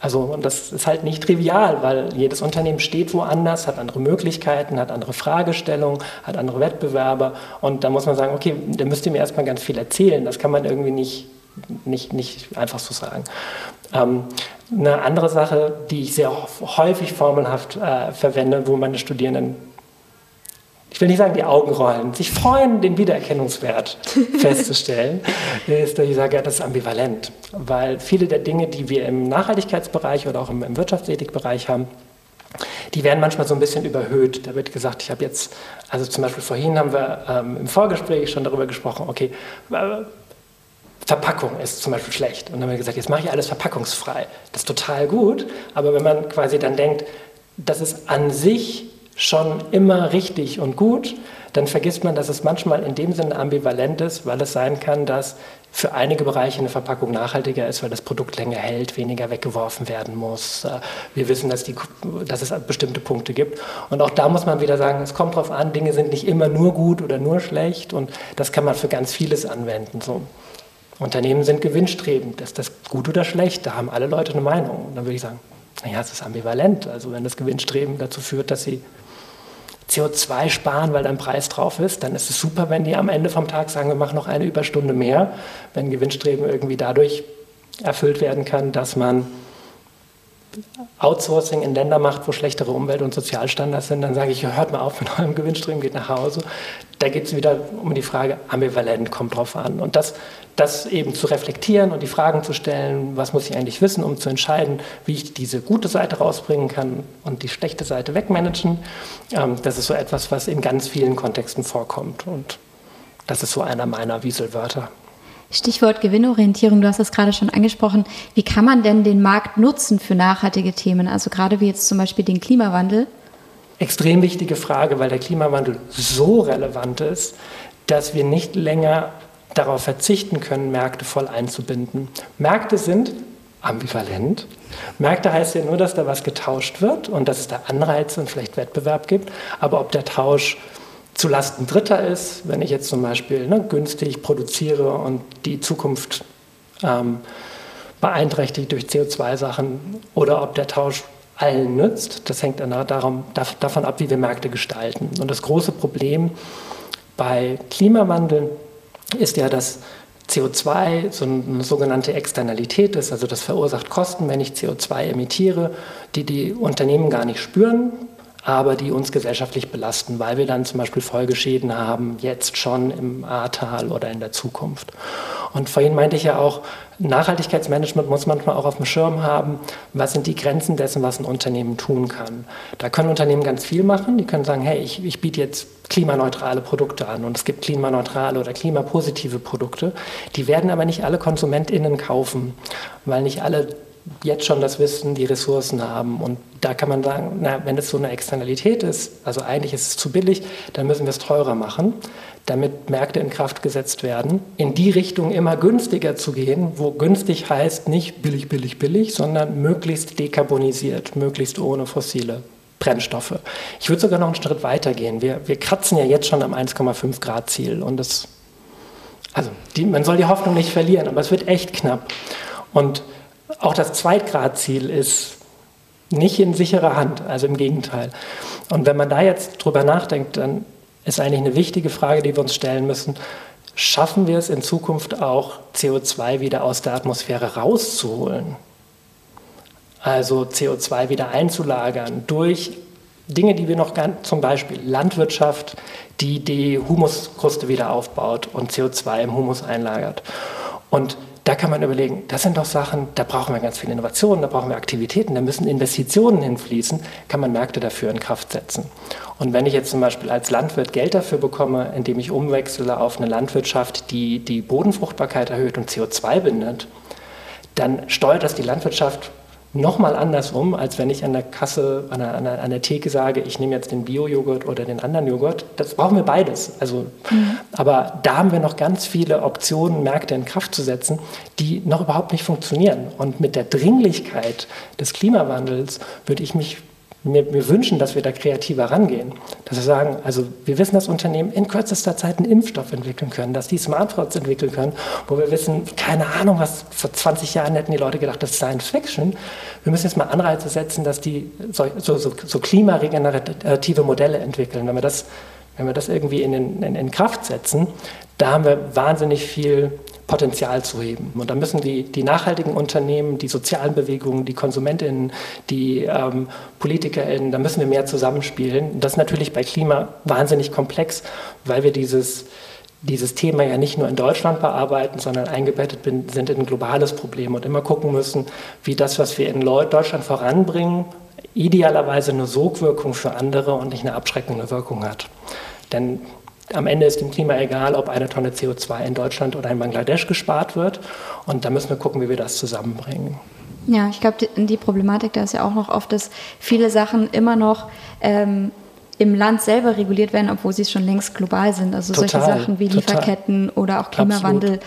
Also und das ist halt nicht trivial, weil jedes Unternehmen steht woanders, hat andere Möglichkeiten, hat andere Fragestellungen, hat andere Wettbewerber und da muss man sagen, okay, da müsst ihr mir erstmal ganz viel erzählen. Das kann man irgendwie nicht, nicht, nicht einfach so sagen. Ähm, eine andere Sache, die ich sehr häufig formelhaft äh, verwende, wo meine Studierenden ich will nicht sagen die Augen rollen, sich freuen, den Wiedererkennungswert festzustellen, ist, dass ich sage, ja, das ist ambivalent. Weil viele der Dinge, die wir im Nachhaltigkeitsbereich oder auch im, im Wirtschaftsethikbereich haben, die werden manchmal so ein bisschen überhöht. Da wird gesagt, ich habe jetzt, also zum Beispiel vorhin haben wir ähm, im Vorgespräch schon darüber gesprochen, okay, äh, Verpackung ist zum Beispiel schlecht. Und dann haben wir gesagt, jetzt mache ich alles verpackungsfrei. Das ist total gut, aber wenn man quasi dann denkt, das ist an sich schon immer richtig und gut, dann vergisst man, dass es manchmal in dem Sinne ambivalent ist, weil es sein kann, dass für einige Bereiche eine Verpackung nachhaltiger ist, weil das Produkt länger hält, weniger weggeworfen werden muss. Äh, wir wissen, dass, die, dass es bestimmte Punkte gibt. Und auch da muss man wieder sagen, es kommt darauf an, Dinge sind nicht immer nur gut oder nur schlecht und das kann man für ganz vieles anwenden. So. Unternehmen sind gewinnstrebend. Ist das gut oder schlecht? Da haben alle Leute eine Meinung. Und dann würde ich sagen, naja, es ist ambivalent. Also wenn das Gewinnstreben dazu führt, dass sie CO2 sparen, weil da ein Preis drauf ist, dann ist es super, wenn die am Ende vom Tag sagen, wir machen noch eine Überstunde mehr, wenn Gewinnstreben irgendwie dadurch erfüllt werden kann, dass man Outsourcing in Länder macht, wo schlechtere Umwelt- und Sozialstandards sind, dann sage ich, hört mal auf mit eurem Gewinnstreben, geht nach Hause. Da geht es wieder um die Frage, ambivalent kommt drauf an. Und das, das eben zu reflektieren und die Fragen zu stellen, was muss ich eigentlich wissen, um zu entscheiden, wie ich diese gute Seite rausbringen kann und die schlechte Seite wegmanagen, ähm, das ist so etwas, was in ganz vielen Kontexten vorkommt. Und das ist so einer meiner Wieselwörter. Stichwort Gewinnorientierung, du hast es gerade schon angesprochen. Wie kann man denn den Markt nutzen für nachhaltige Themen? Also gerade wie jetzt zum Beispiel den Klimawandel? Extrem wichtige Frage, weil der Klimawandel so relevant ist, dass wir nicht länger darauf verzichten können, Märkte voll einzubinden. Märkte sind ambivalent. Märkte heißt ja nur, dass da was getauscht wird und dass es da Anreize und vielleicht Wettbewerb gibt. Aber ob der Tausch zulasten Dritter ist, wenn ich jetzt zum Beispiel ne, günstig produziere und die Zukunft ähm, beeinträchtigt durch CO2-Sachen oder ob der Tausch allen nützt, das hängt darum, davon ab, wie wir Märkte gestalten. Und das große Problem bei Klimawandel ist ja, dass CO2 so eine sogenannte Externalität ist, also das verursacht Kosten, wenn ich CO2 emitiere, die die Unternehmen gar nicht spüren, aber die uns gesellschaftlich belasten, weil wir dann zum Beispiel Folgeschäden haben, jetzt schon im Ahrtal oder in der Zukunft. Und vorhin meinte ich ja auch, Nachhaltigkeitsmanagement muss manchmal auch auf dem Schirm haben, was sind die Grenzen dessen, was ein Unternehmen tun kann. Da können Unternehmen ganz viel machen. Die können sagen, hey, ich, ich biete jetzt klimaneutrale Produkte an und es gibt klimaneutrale oder klimapositive Produkte. Die werden aber nicht alle KonsumentInnen kaufen, weil nicht alle jetzt schon das Wissen, die Ressourcen haben. Und da kann man sagen, na, wenn es so eine Externalität ist, also eigentlich ist es zu billig, dann müssen wir es teurer machen, damit Märkte in Kraft gesetzt werden. In die Richtung immer günstiger zu gehen, wo günstig heißt nicht billig, billig, billig, sondern möglichst dekarbonisiert, möglichst ohne fossile Brennstoffe. Ich würde sogar noch einen Schritt weiter gehen. Wir, wir kratzen ja jetzt schon am 1,5 Grad Ziel und das, also die, man soll die Hoffnung nicht verlieren, aber es wird echt knapp. Und auch das Zweitgradziel ist nicht in sicherer Hand, also im Gegenteil. Und wenn man da jetzt drüber nachdenkt, dann ist eigentlich eine wichtige Frage, die wir uns stellen müssen. Schaffen wir es in Zukunft auch, CO2 wieder aus der Atmosphäre rauszuholen? Also CO2 wieder einzulagern durch Dinge, die wir noch ganz, zum Beispiel Landwirtschaft, die die Humuskruste wieder aufbaut und CO2 im Humus einlagert. Und da kann man überlegen, das sind doch Sachen, da brauchen wir ganz viel Innovation, da brauchen wir Aktivitäten, da müssen Investitionen hinfließen, kann man Märkte dafür in Kraft setzen. Und wenn ich jetzt zum Beispiel als Landwirt Geld dafür bekomme, indem ich umwechsle auf eine Landwirtschaft, die die Bodenfruchtbarkeit erhöht und CO2 bindet, dann steuert das die Landwirtschaft nochmal anders um, als wenn ich an der Kasse, an der, an der, an der Theke sage, ich nehme jetzt den Bio-Joghurt oder den anderen Joghurt. Das brauchen wir beides. Also, mhm. Aber da haben wir noch ganz viele Optionen, Märkte in Kraft zu setzen, die noch überhaupt nicht funktionieren. Und mit der Dringlichkeit des Klimawandels würde ich mich mir, mir wünschen, dass wir da kreativer rangehen. Dass wir sagen, also wir wissen, dass Unternehmen in kürzester Zeit einen Impfstoff entwickeln können, dass die Smartphones entwickeln können, wo wir wissen, keine Ahnung, was vor 20 Jahren hätten die Leute gedacht, das ist Science Fiction. Wir müssen jetzt mal Anreize setzen, dass die so, so, so, so klimaregenerative Modelle entwickeln. Wenn wir das, wenn wir das irgendwie in, in, in Kraft setzen, da haben wir wahnsinnig viel Potenzial zu heben. Und da müssen die, die nachhaltigen Unternehmen, die sozialen Bewegungen, die KonsumentInnen, die ähm, PolitikerInnen, da müssen wir mehr zusammenspielen. Das ist natürlich bei Klima wahnsinnig komplex, weil wir dieses, dieses Thema ja nicht nur in Deutschland bearbeiten, sondern eingebettet sind in ein globales Problem und immer gucken müssen, wie das, was wir in Deutschland voranbringen, idealerweise eine Sogwirkung für andere und nicht eine abschreckende Wirkung hat. Denn am Ende ist dem Klima egal, ob eine Tonne CO2 in Deutschland oder in Bangladesch gespart wird. Und da müssen wir gucken, wie wir das zusammenbringen. Ja, ich glaube, die, die, Problematik da ist ja auch noch oft, dass viele Sachen immer noch ähm, im Land selber reguliert werden, obwohl sie schon längst global sind. Also total, solche Sachen wie Lieferketten total. oder auch Klimawandel Absolut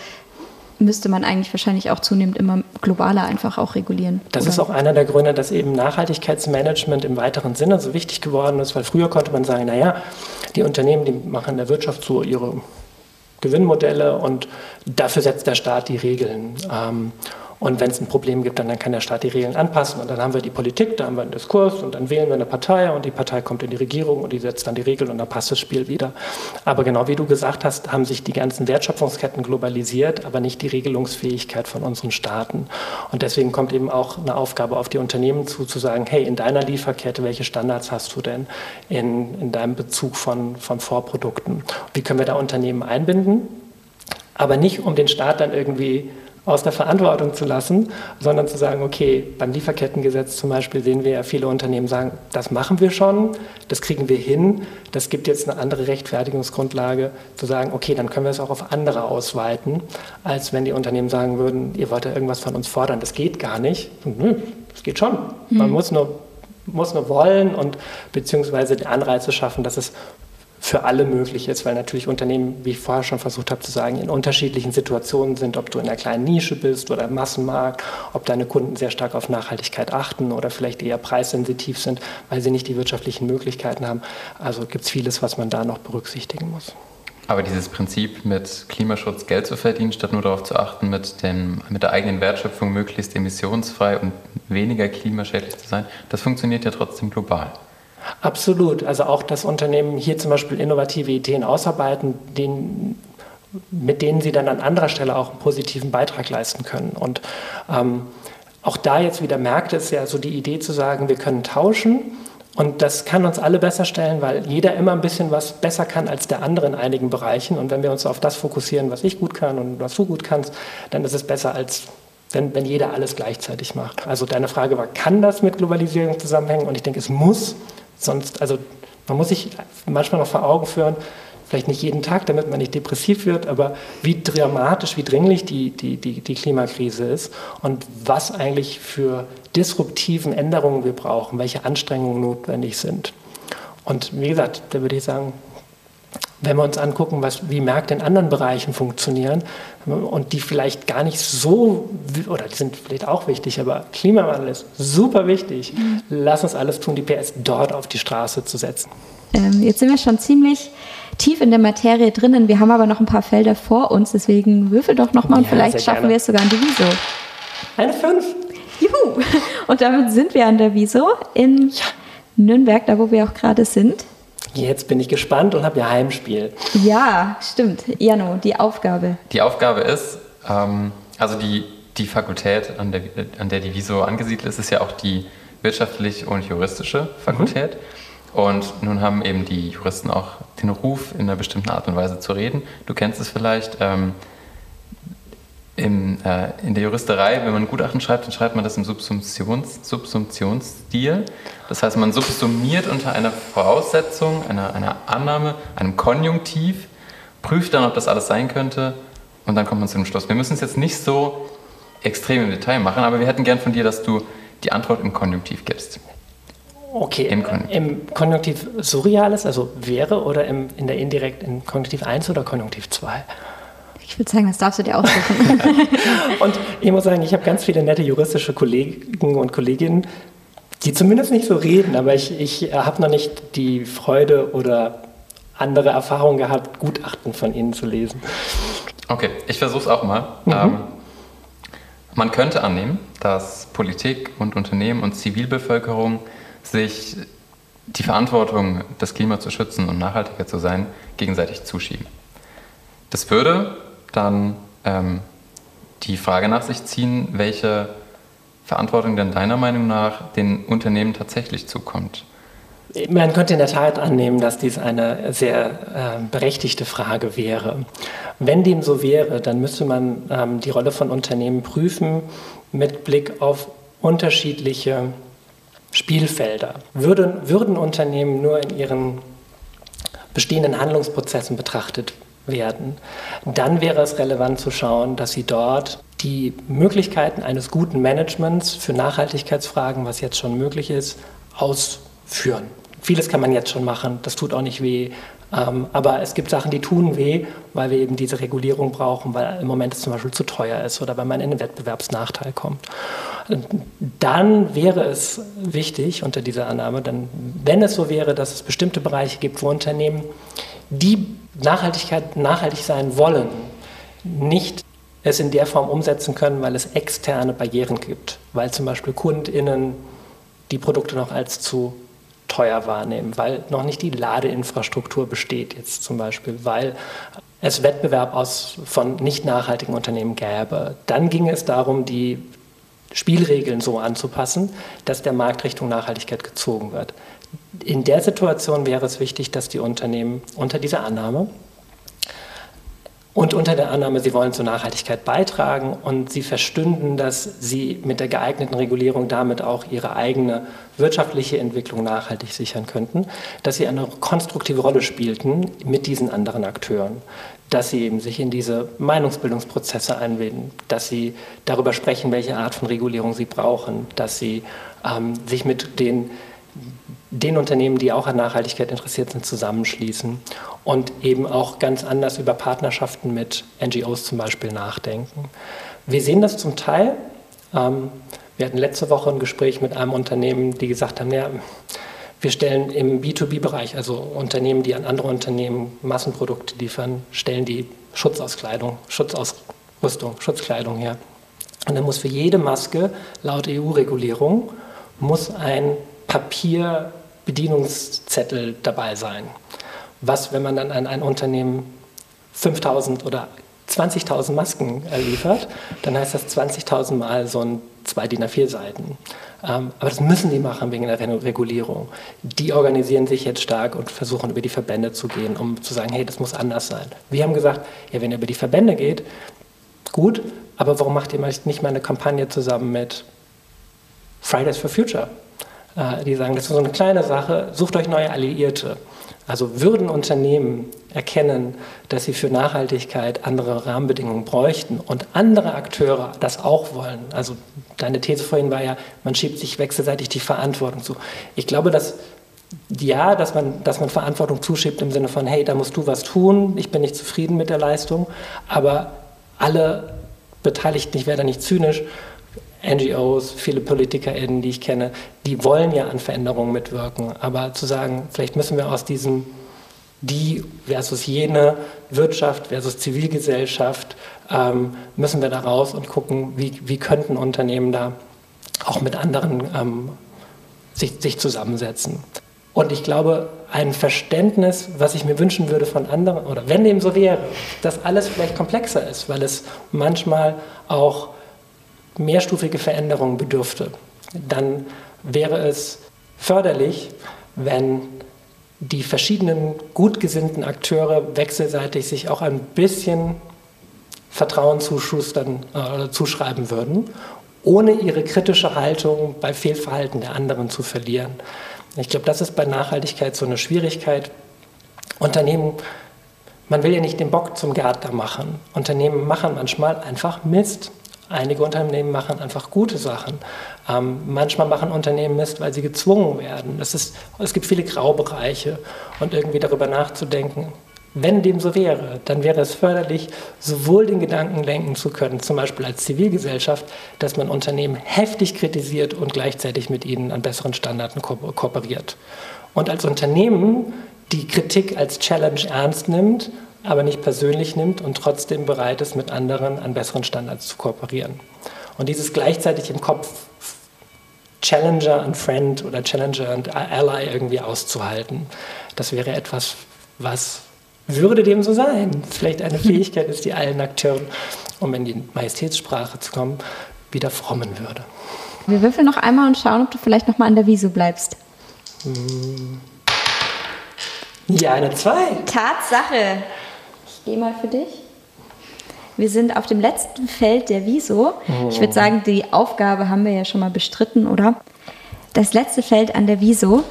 müsste man eigentlich wahrscheinlich auch zunehmend immer globaler einfach auch regulieren. Das oder? ist auch einer der Gründe, dass eben Nachhaltigkeitsmanagement im weiteren Sinne so wichtig geworden ist, weil früher konnte man sagen, naja, die Unternehmen, die machen in der Wirtschaft so ihre Gewinnmodelle und dafür setzt der Staat die Regeln. Ähm, Und wenn es ein Problem gibt, dann, dann kann der Staat die Regeln anpassen. Und dann haben wir die Politik, da haben wir einen Diskurs und dann wählen wir eine Partei und die Partei kommt in die Regierung und die setzt dann die Regeln und dann passt das Spiel wieder. Aber genau wie du gesagt hast, haben sich die ganzen Wertschöpfungsketten globalisiert, aber nicht die Regelungsfähigkeit von unseren Staaten. Und deswegen kommt eben auch eine Aufgabe auf die Unternehmen zu, zu sagen, hey, in deiner Lieferkette, welche Standards hast du denn in, in deinem Bezug von, von Vorprodukten? Wie können wir da Unternehmen einbinden? Aber nicht, um den Staat dann irgendwie aus der Verantwortung zu lassen, sondern zu sagen, okay, beim Lieferkettengesetz zum Beispiel sehen wir ja viele Unternehmen sagen, das machen wir schon, das kriegen wir hin, das gibt jetzt eine andere Rechtfertigungsgrundlage, zu sagen, okay, dann können wir es auch auf andere ausweiten, als wenn die Unternehmen sagen würden, ihr wollt ja irgendwas von uns fordern, das geht gar nicht. nö, das geht schon. Man mhm. muss nur muss nur wollen und beziehungsweise die Anreize schaffen, dass es für alle möglich ist, weil natürlich Unternehmen, wie ich vorher schon versucht habe zu sagen, in unterschiedlichen Situationen sind, ob du in einer kleinen Nische bist oder im Massenmarkt, ob deine Kunden sehr stark auf Nachhaltigkeit achten oder vielleicht eher preissensitiv sind, weil sie nicht die wirtschaftlichen Möglichkeiten haben. Also gibt es vieles, was man da noch berücksichtigen muss. Aber dieses Prinzip mit Klimaschutz Geld zu verdienen, statt nur darauf zu achten, mit, dem, mit der eigenen Wertschöpfung möglichst emissionsfrei und weniger klimaschädlich zu sein, das funktioniert ja trotzdem global. Absolut. Also auch, dass Unternehmen hier zum Beispiel innovative Ideen ausarbeiten, den, mit denen sie dann an anderer Stelle auch einen positiven Beitrag leisten können. Und ähm, auch da jetzt wieder Märkte ist ja so die Idee zu sagen, wir können tauschen. Und das kann uns alle besser stellen, weil jeder immer ein bisschen was besser kann als der andere in einigen Bereichen. Und wenn wir uns auf das fokussieren, was ich gut kann und was du gut kannst, dann ist es besser als wenn, wenn jeder alles gleichzeitig macht. Also deine Frage war, kann das mit Globalisierung zusammenhängen? Und ich denke, es muss. Sonst, also man muss sich manchmal noch vor Augen führen, vielleicht nicht jeden Tag, damit man nicht depressiv wird, aber wie dramatisch, wie dringlich die, die, die, die Klimakrise ist und was eigentlich für disruptiven Änderungen wir brauchen, welche Anstrengungen notwendig sind. Und wie gesagt, da würde ich sagen, wenn wir uns angucken, was, wie Märkte in anderen Bereichen funktionieren und die vielleicht gar nicht so, oder die sind vielleicht auch wichtig, aber Klimawandel ist super wichtig. Mhm. Lass uns alles tun, die PS dort auf die Straße zu setzen. Ähm, jetzt sind wir schon ziemlich tief in der Materie drinnen. Wir haben aber noch ein paar Felder vor uns, deswegen würfel doch nochmal ja, und vielleicht schaffen gerne. wir es sogar an die Wieso. Eine 5. Juhu! Und damit sind wir an der Wieso in ja. Nürnberg, da wo wir auch gerade sind. Jetzt bin ich gespannt und habe ja Heimspiel. Ja, stimmt. Jano, die Aufgabe. Die Aufgabe ist, ähm, also die, die Fakultät, an der, an der die Wieso angesiedelt ist, ist ja auch die wirtschaftlich und juristische Fakultät. Mhm. Und nun haben eben die Juristen auch den Ruf, in einer bestimmten Art und Weise zu reden. Du kennst es vielleicht. Ähm, im, äh, in der Juristerei, wenn man Gutachten schreibt, dann schreibt man das im Subsumptions, Subsumptionsstil. Das heißt, man subsumiert unter einer Voraussetzung, einer, einer Annahme, einem Konjunktiv, prüft dann, ob das alles sein könnte und dann kommt man zu dem Schluss. Wir müssen es jetzt nicht so extrem im Detail machen, aber wir hätten gern von dir, dass du die Antwort im Konjunktiv gibst. Okay, im Konjunktiv, im Konjunktiv surreales, also wäre, oder im, in der indirekt in Konjunktiv 1 oder Konjunktiv 2? Ich würde sagen, das darfst du dir aussuchen. und ich muss sagen, ich habe ganz viele nette juristische Kollegen und Kolleginnen, die zumindest nicht so reden, aber ich, ich habe noch nicht die Freude oder andere Erfahrungen gehabt, Gutachten von ihnen zu lesen. Okay, ich versuche es auch mal. Mhm. Ähm, man könnte annehmen, dass Politik und Unternehmen und Zivilbevölkerung sich die Verantwortung, das Klima zu schützen und nachhaltiger zu sein, gegenseitig zuschieben. Das würde dann ähm, die Frage nach sich ziehen, welche Verantwortung denn deiner Meinung nach den Unternehmen tatsächlich zukommt. Man könnte in der Tat annehmen, dass dies eine sehr äh, berechtigte Frage wäre. Wenn dem so wäre, dann müsste man ähm, die Rolle von Unternehmen prüfen mit Blick auf unterschiedliche Spielfelder. Würden, würden Unternehmen nur in ihren bestehenden Handlungsprozessen betrachtet werden, dann wäre es relevant zu schauen, dass sie dort die Möglichkeiten eines guten Managements für Nachhaltigkeitsfragen, was jetzt schon möglich ist, ausführen. Vieles kann man jetzt schon machen, das tut auch nicht weh. Ähm, aber es gibt Sachen, die tun weh, weil wir eben diese Regulierung brauchen, weil im Moment es zum Beispiel zu teuer ist oder weil man in einen Wettbewerbsnachteil kommt. Dann wäre es wichtig unter dieser Annahme, dann, wenn es so wäre, dass es bestimmte Bereiche gibt, wo Unternehmen, die Nachhaltigkeit, nachhaltig sein wollen, nicht es in der Form umsetzen können, weil es externe Barrieren gibt, weil zum Beispiel KundInnen die Produkte noch als zu teuer wahrnehmen, weil noch nicht die Ladeinfrastruktur besteht jetzt zum Beispiel, weil es Wettbewerb aus, von nicht nachhaltigen Unternehmen gäbe. Dann ging es darum, die Spielregeln so anzupassen, dass der Markt Richtung Nachhaltigkeit gezogen wird. In der Situation wäre es wichtig, dass die Unternehmen unter dieser Annahme und unter der Annahme, sie wollen zur Nachhaltigkeit beitragen und sie verstünden, dass sie mit der geeigneten Regulierung damit auch ihre eigene wirtschaftliche Entwicklung nachhaltig sichern könnten, dass sie eine konstruktive Rolle spielten mit diesen anderen Akteuren, dass sie eben sich in diese Meinungsbildungsprozesse einwählen, dass sie darüber sprechen, welche Art von Regulierung sie brauchen, dass sie ähm, sich mit den den Unternehmen, die auch an Nachhaltigkeit interessiert sind, zusammenschließen und eben auch ganz anders über Partnerschaften mit NGOs zum Beispiel nachdenken. Wir sehen das zum Teil. Ähm, wir hatten letzte Woche ein Gespräch mit einem Unternehmen, die gesagt haben, ja, wir stellen im B2B-Bereich, also Unternehmen, die an andere Unternehmen Massenprodukte liefern, stellen die Schutzauskleidung, Schutzausrüstung, Schutzkleidung her. Und dann muss für jede Maske laut EU-Regulierung muss ein Papier Bedienungszettel dabei sein. Was, wenn man dann an ein Unternehmen 5000 oder 20.000 Masken liefert, dann heißt das 20.000 Mal so ein zwei DIN A4 Seiten. Ähm, aber das müssen die machen wegen der Regulierung. Die organisieren sich jetzt stark und versuchen über die Verbände zu gehen, um zu sagen, hey, das muss anders sein. Wir haben gesagt, ja, wenn ihr über die Verbände geht, gut, aber warum macht ihr nicht mal eine Kampagne zusammen mit Fridays for Future? Äh, die sagen, das ist so eine kleine Sache, sucht euch neue Alliierte. Also würden Unternehmen erkennen, dass sie für Nachhaltigkeit andere Rahmenbedingungen bräuchten und andere Akteure das auch wollen. Also deine These vorhin war ja, man schiebt sich wechselseitig die Verantwortung zu. Ich glaube, dass ja, dass man, dass man Verantwortung zuschiebt im Sinne von, hey, da musst du was tun, ich bin nicht zufrieden mit der Leistung, aber alle Beteiligten, ich werde da nicht zynisch, NGOs, viele PolitikerInnen, die ich kenne, die wollen ja an Veränderungen mitwirken. Aber zu sagen, vielleicht müssen wir aus diesem die versus jene Wirtschaft versus Zivilgesellschaft, ähm, müssen wir da raus und gucken, wie, wie könnten Unternehmen da auch mit anderen ähm, sich, sich zusammensetzen. Und ich glaube, ein Verständnis, was ich mir wünschen würde von anderen, oder wenn dem so wäre, dass alles vielleicht komplexer ist, weil es manchmal auch mehrstufige Veränderungen bedürfte, dann wäre es förderlich, wenn die verschiedenen gut gesinnten Akteure wechselseitig sich auch ein bisschen Vertrauen zuschustern, äh, zuschreiben würden, ohne ihre kritische Haltung bei Fehlverhalten der anderen zu verlieren. Ich glaube, das ist bei Nachhaltigkeit so eine Schwierigkeit. Unternehmen, man will ja nicht den Bock zum Gärtner machen. Unternehmen machen manchmal einfach Mist. Einige Unternehmen machen einfach gute Sachen. Ähm, manchmal machen Unternehmen Mist, weil sie gezwungen werden. Das ist, es gibt viele Graubereiche und irgendwie darüber nachzudenken, wenn dem so wäre, dann wäre es förderlich, sowohl den Gedanken lenken zu können, zum Beispiel als Zivilgesellschaft, dass man Unternehmen heftig kritisiert und gleichzeitig mit ihnen an besseren Standards ko kooperiert. Und als Unternehmen die Kritik als Challenge ernst nimmt aber nicht persönlich nimmt und trotzdem bereit ist, mit anderen an besseren Standards zu kooperieren. Und dieses gleichzeitig im Kopf Challenger und Friend oder Challenger und Ally irgendwie auszuhalten, das wäre etwas, was würde dem so sein. Vielleicht eine Fähigkeit ist, die allen Akteuren, um in die Majestätssprache zu kommen, wieder frommen würde. Wir würfeln noch einmal und schauen, ob du vielleicht noch mal an der Wiese bleibst. Ja, eine zwei. Tatsache. Gehe mal für dich. Wir sind auf dem letzten Feld der Wieso. Oh. Ich würde sagen, die Aufgabe haben wir ja schon mal bestritten, oder? Das letzte Feld an der Wieso.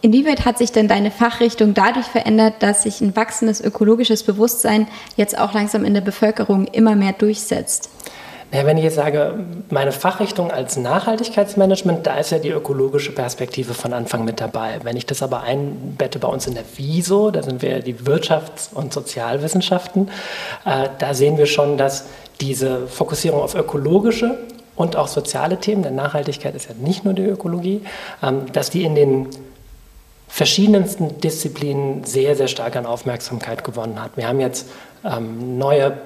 Inwieweit hat sich denn deine Fachrichtung dadurch verändert, dass sich ein wachsendes ökologisches Bewusstsein jetzt auch langsam in der Bevölkerung immer mehr durchsetzt? Naja, wenn ich jetzt sage, meine Fachrichtung als Nachhaltigkeitsmanagement, da ist ja die ökologische Perspektive von Anfang mit dabei. Wenn ich das aber einbette bei uns in der WISO, da sind wir die Wirtschafts- und Sozialwissenschaften, äh, da sehen wir schon, dass diese Fokussierung auf ökologische und auch soziale Themen, denn Nachhaltigkeit ist ja nicht nur die Ökologie, ähm, dass die in den verschiedensten Disziplinen sehr, sehr stark an Aufmerksamkeit gewonnen hat. Wir haben jetzt ähm, neue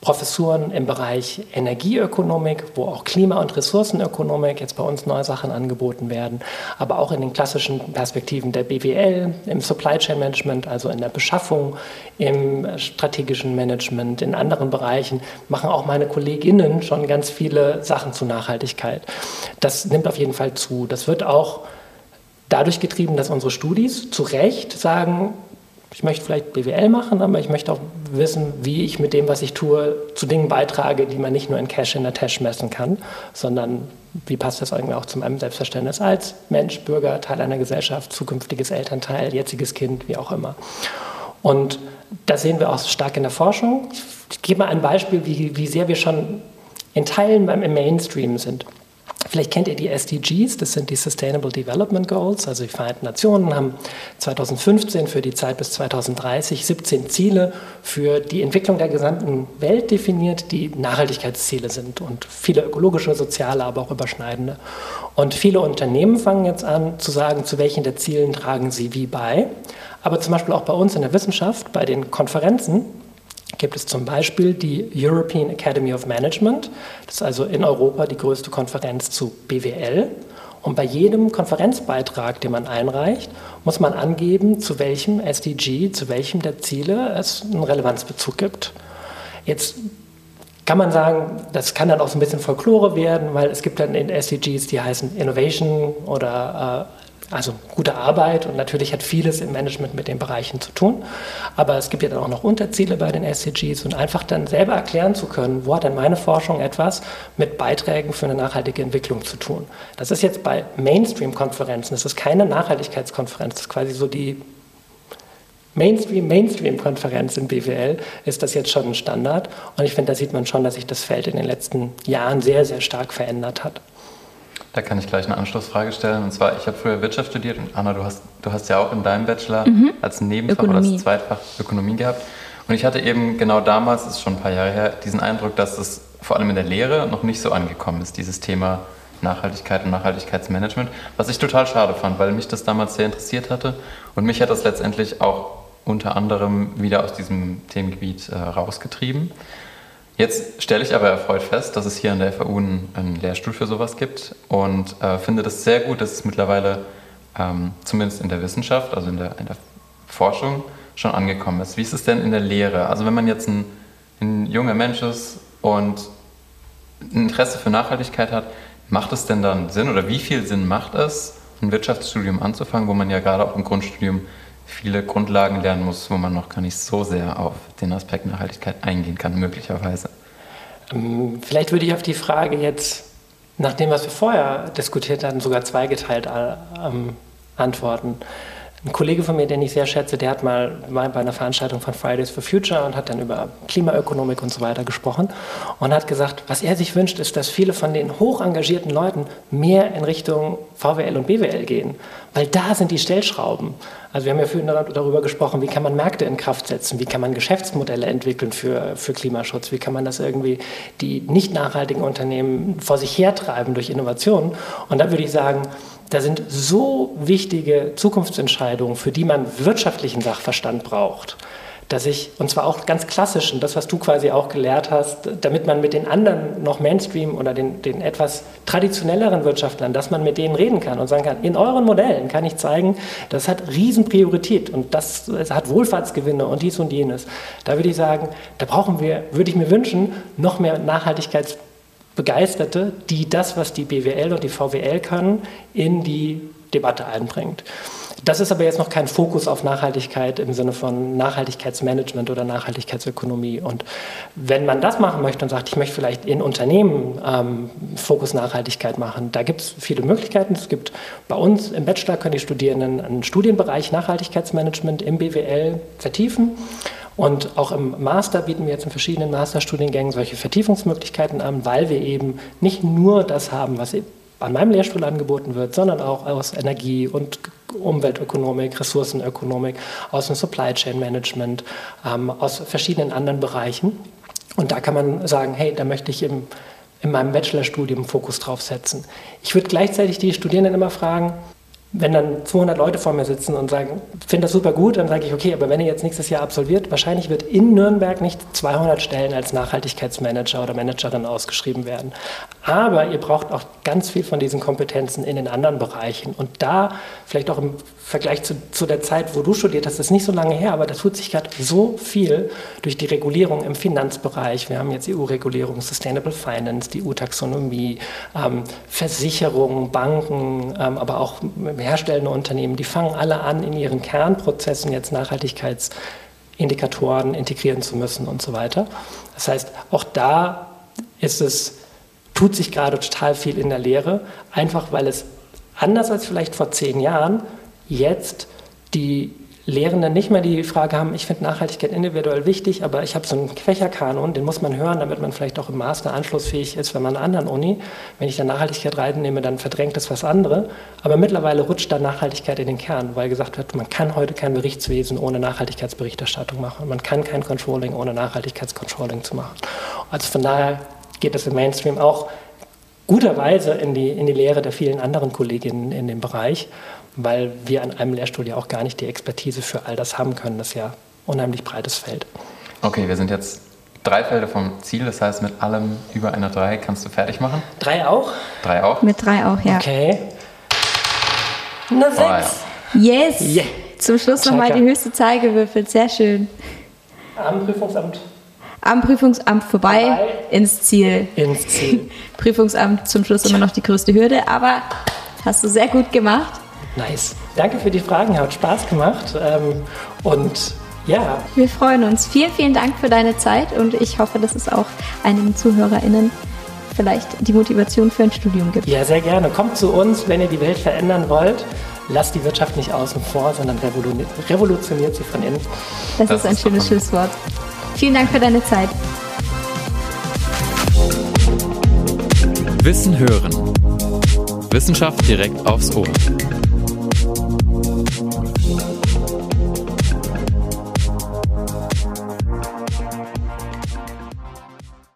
Professuren im Bereich Energieökonomik, wo auch Klima- und Ressourcenökonomik jetzt bei uns neue Sachen angeboten werden, aber auch in den klassischen Perspektiven der BWL, im Supply Chain Management, also in der Beschaffung, im strategischen Management, in anderen Bereichen, machen auch meine Kolleginnen schon ganz viele Sachen zu Nachhaltigkeit. Das nimmt auf jeden Fall zu. Das wird auch dadurch getrieben, dass unsere Studis zu Recht sagen, ich möchte vielleicht BWL machen, aber ich möchte auch wissen, wie ich mit dem, was ich tue, zu Dingen beitrage, die man nicht nur in Cash in der Tasche messen kann, sondern wie passt das irgendwie auch zu meinem Selbstverständnis als Mensch, Bürger, Teil einer Gesellschaft, zukünftiges Elternteil, jetziges Kind, wie auch immer. Und das sehen wir auch stark in der Forschung. Ich gebe mal ein Beispiel, wie, wie sehr wir schon in Teilen beim Mainstream sind. Vielleicht kennt ihr die SDGs, das sind die Sustainable Development Goals. Also die Vereinten Nationen haben 2015 für die Zeit bis 2030 17 Ziele für die Entwicklung der gesamten Welt definiert, die Nachhaltigkeitsziele sind und viele ökologische, soziale, aber auch überschneidende. Und viele Unternehmen fangen jetzt an zu sagen, zu welchen der Zielen tragen sie wie bei. Aber zum Beispiel auch bei uns in der Wissenschaft, bei den Konferenzen, gibt es zum Beispiel die European Academy of Management. Das ist also in Europa die größte Konferenz zu BWL. Und bei jedem Konferenzbeitrag, den man einreicht, muss man angeben, zu welchem SDG, zu welchem der Ziele es einen Relevanzbezug gibt. Jetzt kann man sagen, das kann dann auch so ein bisschen Folklore werden, weil es gibt dann in SDGs, die heißen Innovation oder äh, also gute Arbeit und natürlich hat vieles im Management mit den Bereichen zu tun. Aber es gibt ja dann auch noch Unterziele bei den SDGs und einfach dann selber erklären zu können, wo hat denn meine Forschung etwas mit Beiträgen für eine nachhaltige Entwicklung zu tun. Das ist jetzt bei Mainstream-Konferenzen, das ist keine Nachhaltigkeitskonferenz, das ist quasi so die Mainstream, Mainstream-Konferenz in BWL ist das jetzt schon ein Standard. Und ich finde, da sieht man schon, dass sich das Feld in den letzten Jahren sehr, sehr stark verändert hat. Da kann ich gleich eine Anschlussfrage stellen. Und zwar, ich habe früher Wirtschaft studiert und Anna, du hast, du hast ja auch in deinem Bachelor mhm. als Nebenfach Ökonomie. oder als Zweitfach Ökonomie gehabt. Und ich hatte eben genau damals, das ist schon ein paar Jahre her, diesen Eindruck, dass es vor allem in der Lehre noch nicht so angekommen ist, dieses Thema Nachhaltigkeit und Nachhaltigkeitsmanagement, was ich total schade fand, weil mich das damals sehr interessiert hatte. Und mich hat das letztendlich auch unter anderem wieder aus diesem Themengebiet äh, rausgetrieben. Jetzt stelle ich aber erfreut fest, dass es hier an der FAU einen, Lehrstuhl für sowas gibt und äh, finde das sehr gut, dass es mittlerweile ähm, zumindest in der Wissenschaft, also in der, in der, Forschung, schon angekommen ist. Wie ist es denn in der Lehre? Also wenn man jetzt ein, ein junger Mensch ist und ein Interesse für Nachhaltigkeit hat, macht es denn dann Sinn oder wie viel Sinn macht es, ein Wirtschaftsstudium anzufangen, wo man ja gerade auch im Grundstudium viele Grundlagen lernen muss, wo man noch gar nicht so sehr auf den Aspekt Nachhaltigkeit eingehen kann, möglicherweise. Ähm, vielleicht würde ich auf die Frage jetzt, nach dem, was wir vorher diskutiert hatten, sogar zweigeteilt äh, ähm, antworten. Ein Kollege von mir, den ich sehr schätze, der hat mal bei einer Veranstaltung von Fridays for Future und hat dann über Klimaökonomik und so weiter gesprochen und hat gesagt, was er sich wünscht, ist, dass viele von den hoch engagierten Leuten mehr in Richtung VWL und BWL gehen, weil da sind die Stellschrauben. Also wir haben ja vorhin darüber gesprochen, wie kann man Märkte in Kraft setzen, wie kann man Geschäftsmodelle entwickeln für, für Klimaschutz, wie kann man das irgendwie die nicht nachhaltigen Unternehmen vor sich hertreiben durch Innovationen. Und da würde ich sagen, da sind so wichtige Zukunftsentscheidungen, für die man wirtschaftlichen Sachverstand braucht, dass ich, und zwar auch ganz klassisch, und das, was du quasi auch gelehrt hast, damit man mit den anderen noch Mainstream oder den, den etwas traditionelleren Wirtschaftlern, dass man mit denen reden kann und sagen kann, in euren Modellen kann ich zeigen, das hat Riesenpriorität und das, das hat Wohlfahrtsgewinne und dies und jenes. Da würde ich sagen, da brauchen wir, würde ich mir wünschen, noch mehr Nachhaltigkeits Begeisterte, die das, was die BWL und die VWL können, in die Debatte einbringt. Das ist aber jetzt noch kein Fokus auf Nachhaltigkeit im Sinne von Nachhaltigkeitsmanagement oder Nachhaltigkeitsökonomie. Und wenn man das machen möchte und sagt, ich möchte vielleicht in Unternehmen ähm, Fokus Nachhaltigkeit machen, da gibt es viele Möglichkeiten. Es gibt bei uns im Bachelor können die Studierenden einen Studienbereich Nachhaltigkeitsmanagement im BWL vertiefen. Und auch im Master bieten wir jetzt in verschiedenen Masterstudiengängen solche Vertiefungsmöglichkeiten an, weil wir eben nicht nur das haben, was an meinem Lehrstuhl angeboten wird, sondern auch aus Energie- und Umweltökonomik, Ressourcenökonomik, aus dem Supply Chain Management, ähm, aus verschiedenen anderen Bereichen. Und da kann man sagen, hey, da möchte ich im, in meinem Bachelorstudium Fokus drauf setzen. Ich würde gleichzeitig die Studierenden immer fragen, wenn dann 200 Leute vor mir sitzen und sagen, finde das super gut, dann sage ich, okay, aber wenn ihr jetzt nächstes Jahr absolviert, wahrscheinlich wird in Nürnberg nicht 200 Stellen als Nachhaltigkeitsmanager oder Managerin ausgeschrieben werden. Aber ihr braucht auch ganz viel von diesen Kompetenzen in den anderen Bereichen. Und da, vielleicht auch im Vergleich zu, zu der Zeit, wo du studiert hast, ist nicht so lange her, aber da tut sich gerade so viel durch die Regulierung im Finanzbereich. Wir haben jetzt EU-Regulierung, Sustainable Finance, die EU-Taxonomie, ähm, Versicherungen, Banken, ähm, aber auch herstellende Unternehmen, die fangen alle an, in ihren Kernprozessen jetzt Nachhaltigkeitsindikatoren integrieren zu müssen und so weiter. Das heißt, auch da ist es, tut sich gerade total viel in der Lehre, einfach weil es anders als vielleicht vor zehn Jahren jetzt die Lehrenden nicht mehr die Frage haben, ich finde Nachhaltigkeit individuell wichtig, aber ich habe so einen Fächerkanon, den muss man hören, damit man vielleicht auch im Master anschlussfähig ist, wenn man an einer anderen Uni, wenn ich dann Nachhaltigkeit reinnehme, dann verdrängt das was andere. Aber mittlerweile rutscht da Nachhaltigkeit in den Kern, weil gesagt wird, man kann heute kein Berichtswesen ohne Nachhaltigkeitsberichterstattung machen. Man kann kein Controlling ohne Nachhaltigkeitscontrolling zu machen. Also von daher geht das im Mainstream auch guterweise in die, in die Lehre der vielen anderen Kolleginnen in dem Bereich weil wir an einem Lehrstuhl ja auch gar nicht die Expertise für all das haben können. Das ist ja ein unheimlich breites Feld. Okay, wir sind jetzt drei Felder vom Ziel, das heißt mit allem über einer drei kannst du fertig machen. Drei auch? Drei auch? Mit drei auch, ja. Okay. Eine sechs. Oh, ja. Yes! Yeah. Zum Schluss nochmal die höchste Zahl gewürfelt, sehr schön. Am Prüfungsamt. Am Prüfungsamt vorbei, vorbei. ins Ziel. Ins Ziel. Prüfungsamt zum Schluss immer noch die größte Hürde, aber hast du sehr gut gemacht. Nice. Danke für die Fragen, hat Spaß gemacht. Ähm, und ja. Wir freuen uns. Vielen, vielen Dank für deine Zeit und ich hoffe, dass es auch einigen ZuhörerInnen vielleicht die Motivation für ein Studium gibt. Ja, sehr gerne. Kommt zu uns, wenn ihr die Welt verändern wollt. Lasst die Wirtschaft nicht außen vor, sondern revolutioniert sie von innen. Das, das ist ein schönes Schlusswort. Vielen Dank für deine Zeit. Wissen hören. Wissenschaft direkt aufs Ohr. Thank you.